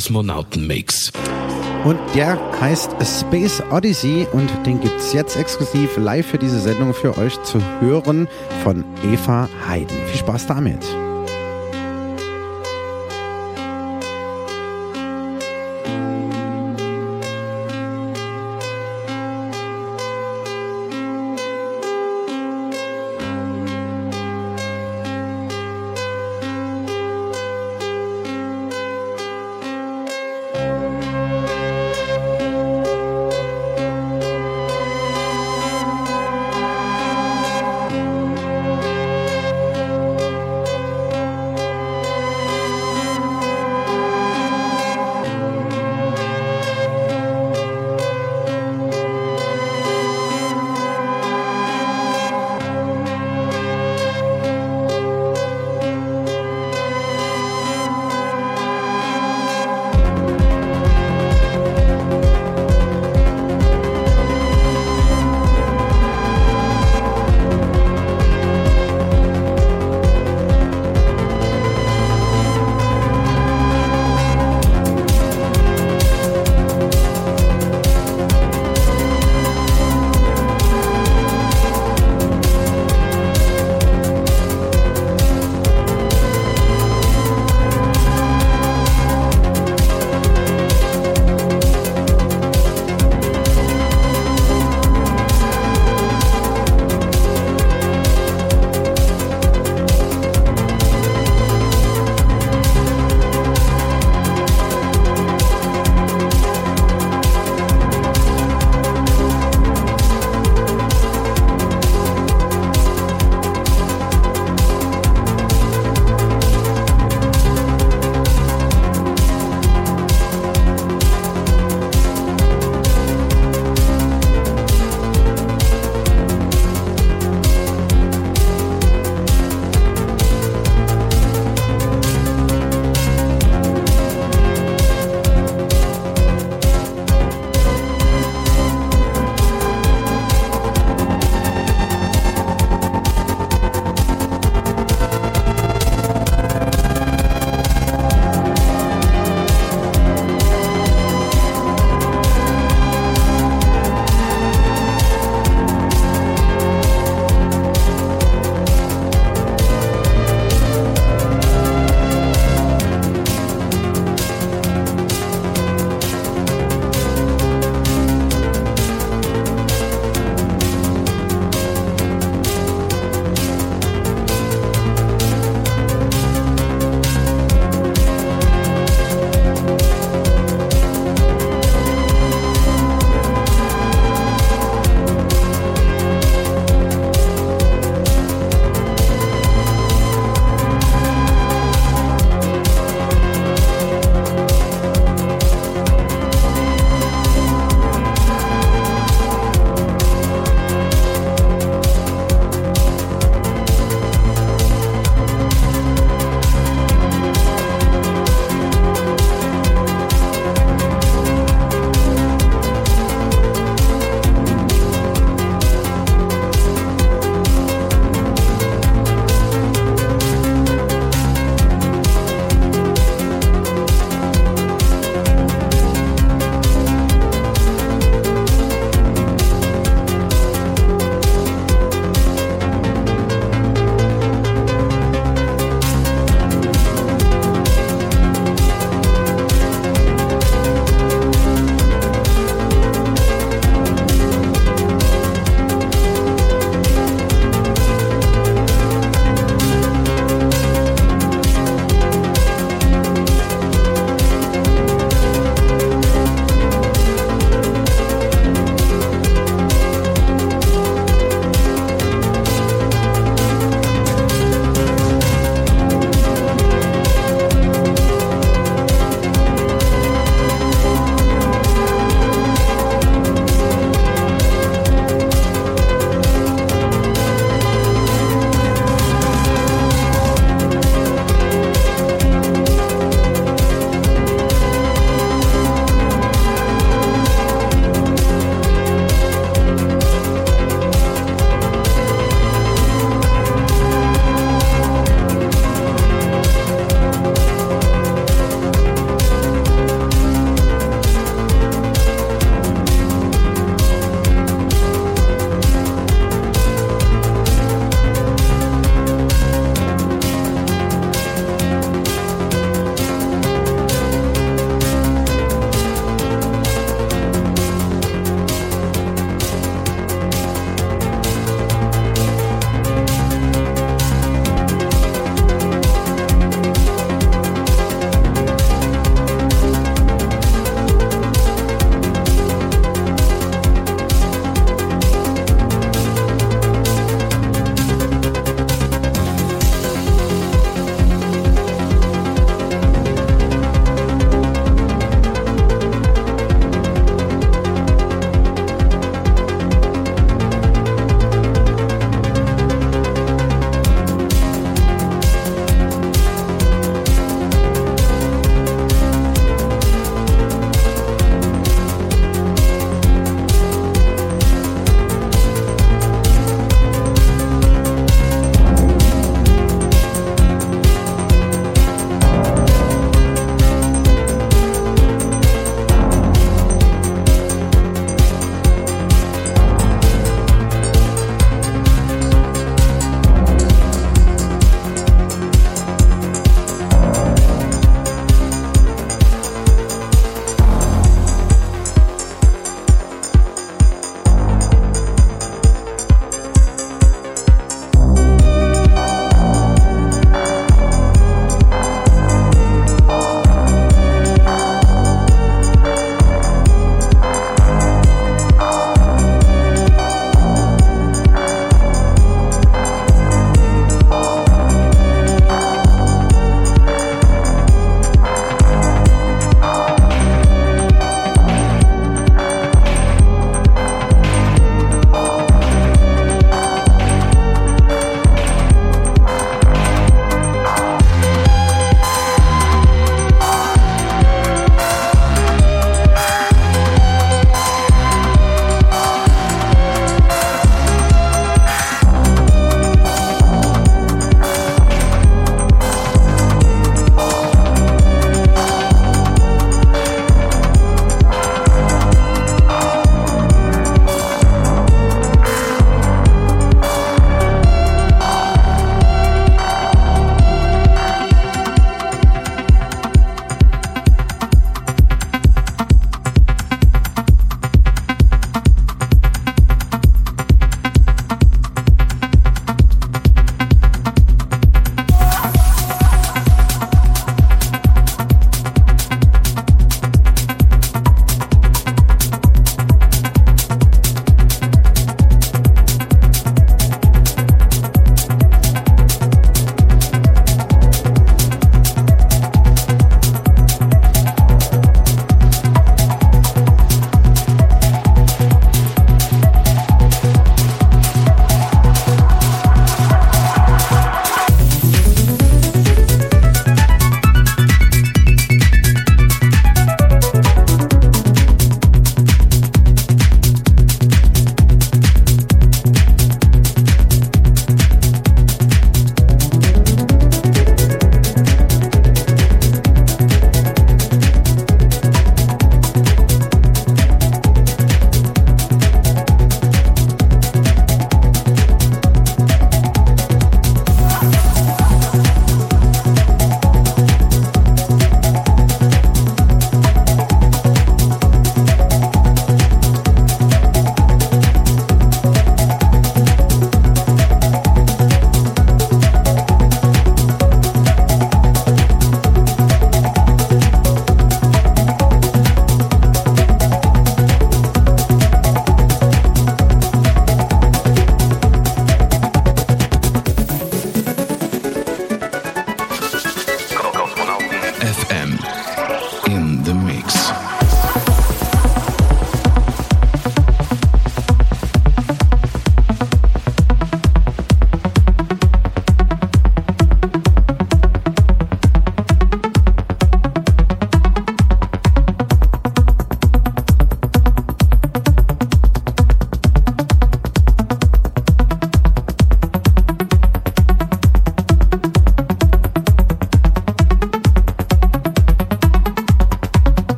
Kosmonautenmix. Und der heißt Space Odyssey und den gibt's jetzt exklusiv live für diese Sendung für euch zu hören von Eva Heiden. Viel Spaß damit.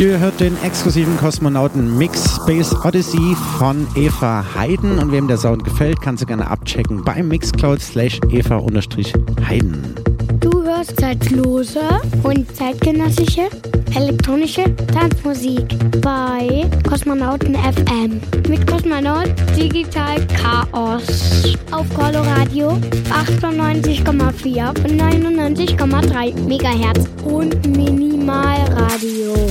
Ihr hört den exklusiven Kosmonauten Mix Space Odyssey von Eva Heiden und wem der Sound gefällt, kannst du gerne abchecken bei Mixcloud slash Eva Heiden. Du hörst zeitlose und zeitgenössische elektronische Tanzmusik bei Kosmonauten FM mit Kosmonaut Digital Chaos auf Coloradio 98,4 und 99,3 Megahertz und Minimalradio.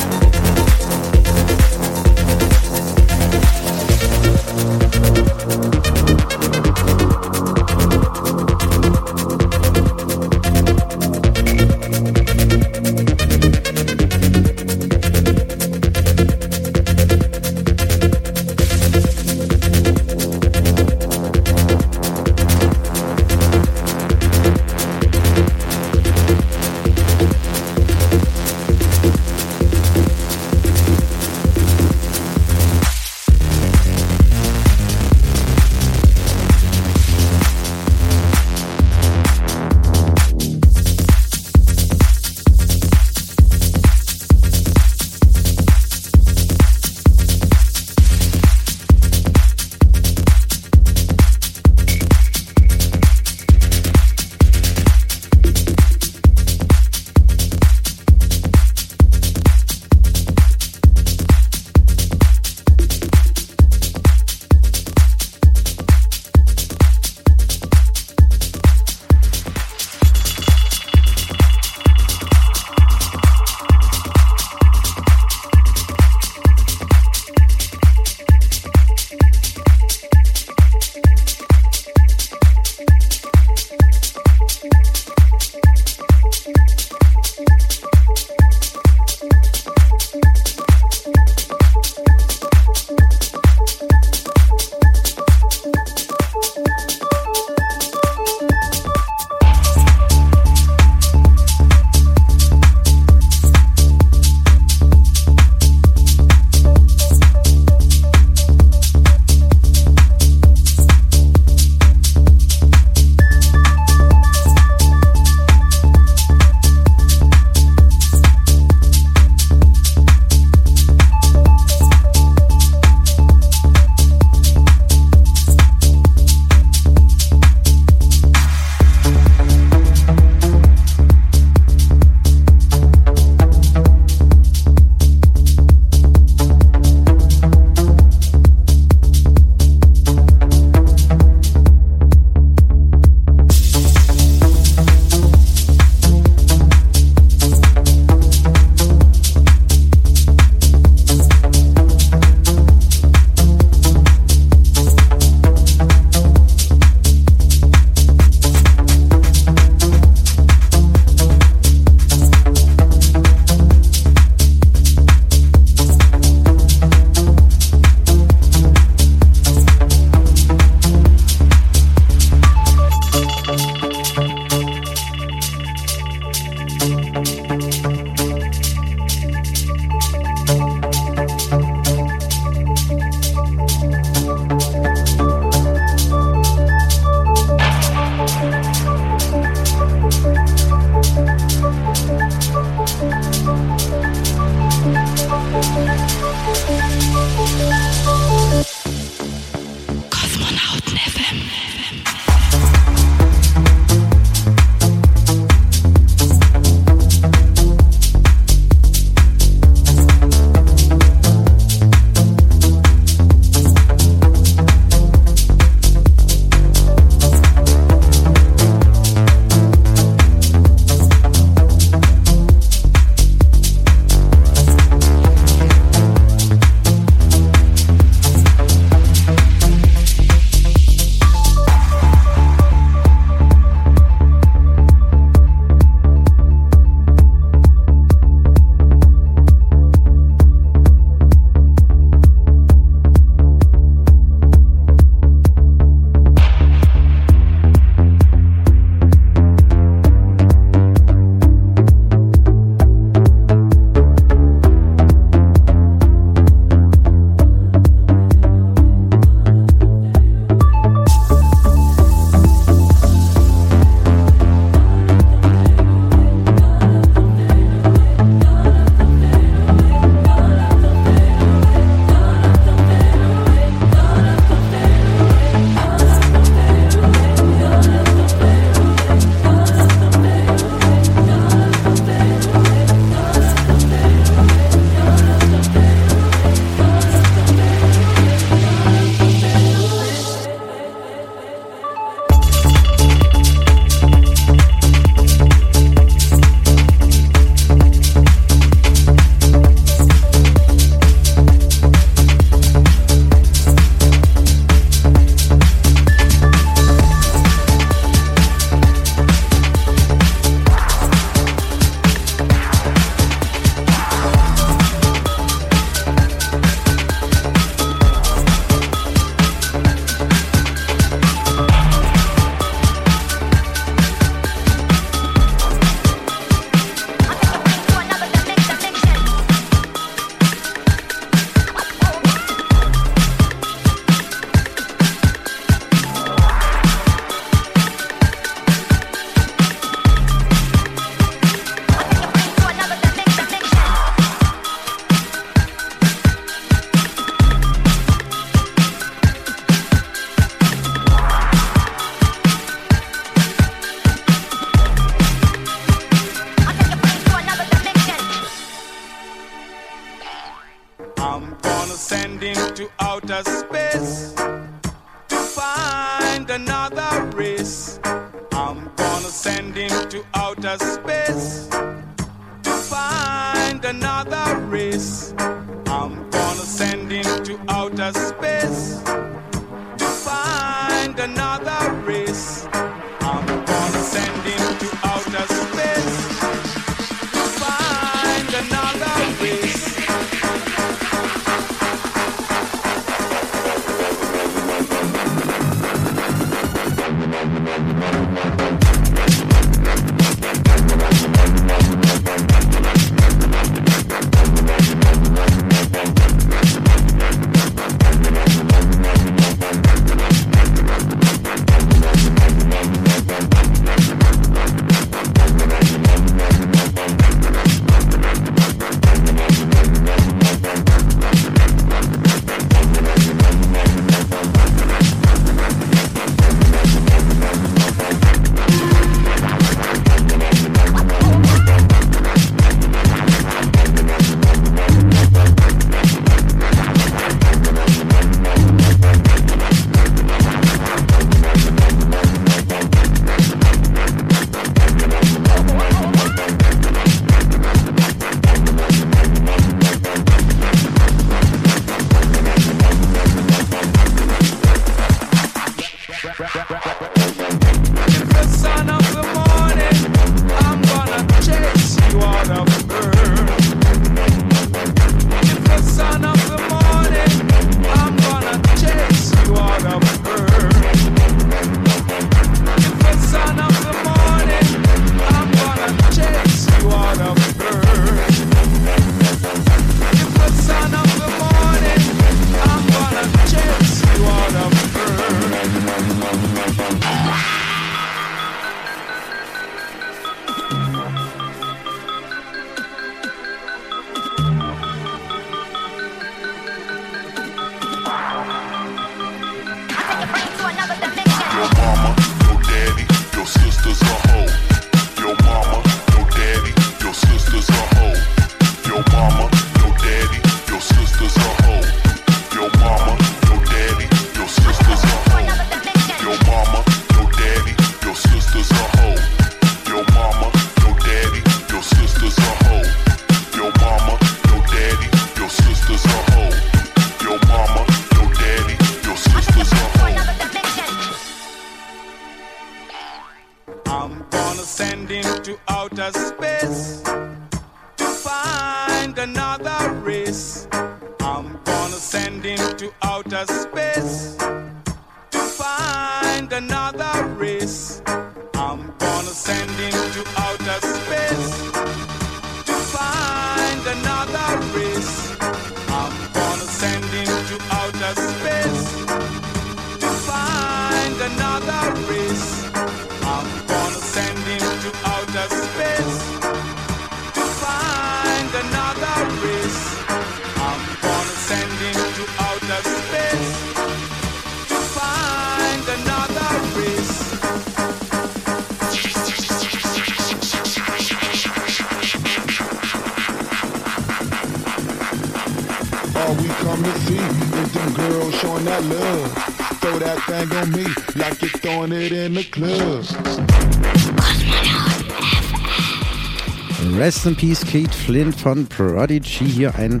Rest in Peace Kate Flint von Prodigy. Hier ein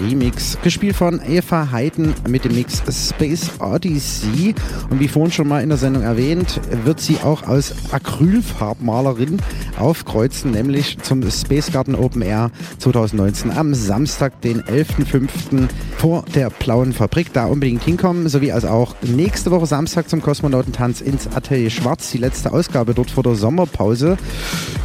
Remix, gespielt von Eva Heiden mit dem Mix Space Odyssey. Und wie vorhin schon mal in der Sendung erwähnt, wird sie auch als Acrylfarbmalerin aufkreuzen, nämlich zum Space Garden Open Air 2019 am Samstag, den 11.05. vor der Blauen Fabrik. Da unbedingt hinkommen, sowie als auch nächste Woche Samstag zum Kosmonautentanz ins Atelier Schwarz, die letzte Ausgabe dort vor der Sommerpause.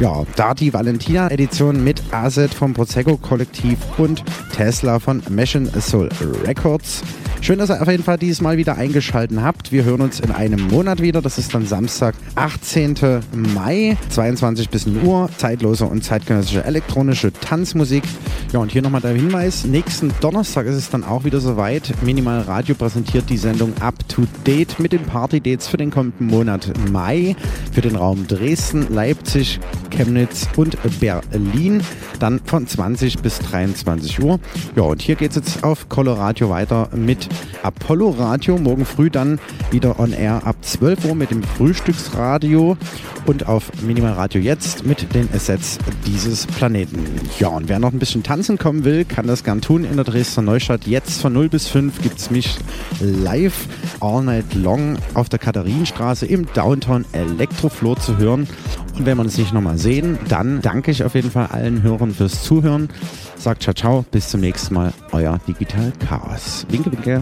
Ja, da die Valentina-Edition mit Asset vom Prosecco Kollektiv und Tesla von Mission Soul Records. Schön, dass ihr auf jeden Fall dieses Mal wieder eingeschaltet habt. Wir hören uns in einem Monat wieder. Das ist dann Samstag, 18. Mai, 22 bis 0 Uhr. Zeitlose und zeitgenössische elektronische Tanzmusik. Ja, und hier nochmal der Hinweis. Nächsten Donnerstag ist es dann auch wieder soweit. Minimal Radio präsentiert die Sendung Up to Date mit den Party-Dates für den kommenden Monat Mai. Für den Raum Dresden, Leipzig, Chemnitz und Berlin. Dann von 20 bis 23 Uhr. Ja, und hier geht es jetzt auf Coloradio weiter mit Apollo Radio. Morgen früh dann wieder on air ab 12 Uhr mit dem Frühstücksradio und auf Minimal Radio jetzt mit den Assets dieses Planeten. Ja, und wer noch ein bisschen tanzen kommen will, kann das gern tun in der Dresdner Neustadt. Jetzt von 0 bis 5 gibt es mich live all night long auf der Katharinenstraße im Downtown Elektrofloor zu hören. Und wenn wir uns nicht nochmal sehen, dann danke ich auf jeden Fall allen Hörern fürs Zuhören. Sagt ciao, ciao, bis zum nächsten Mal, euer Digital Chaos. Winke, winke.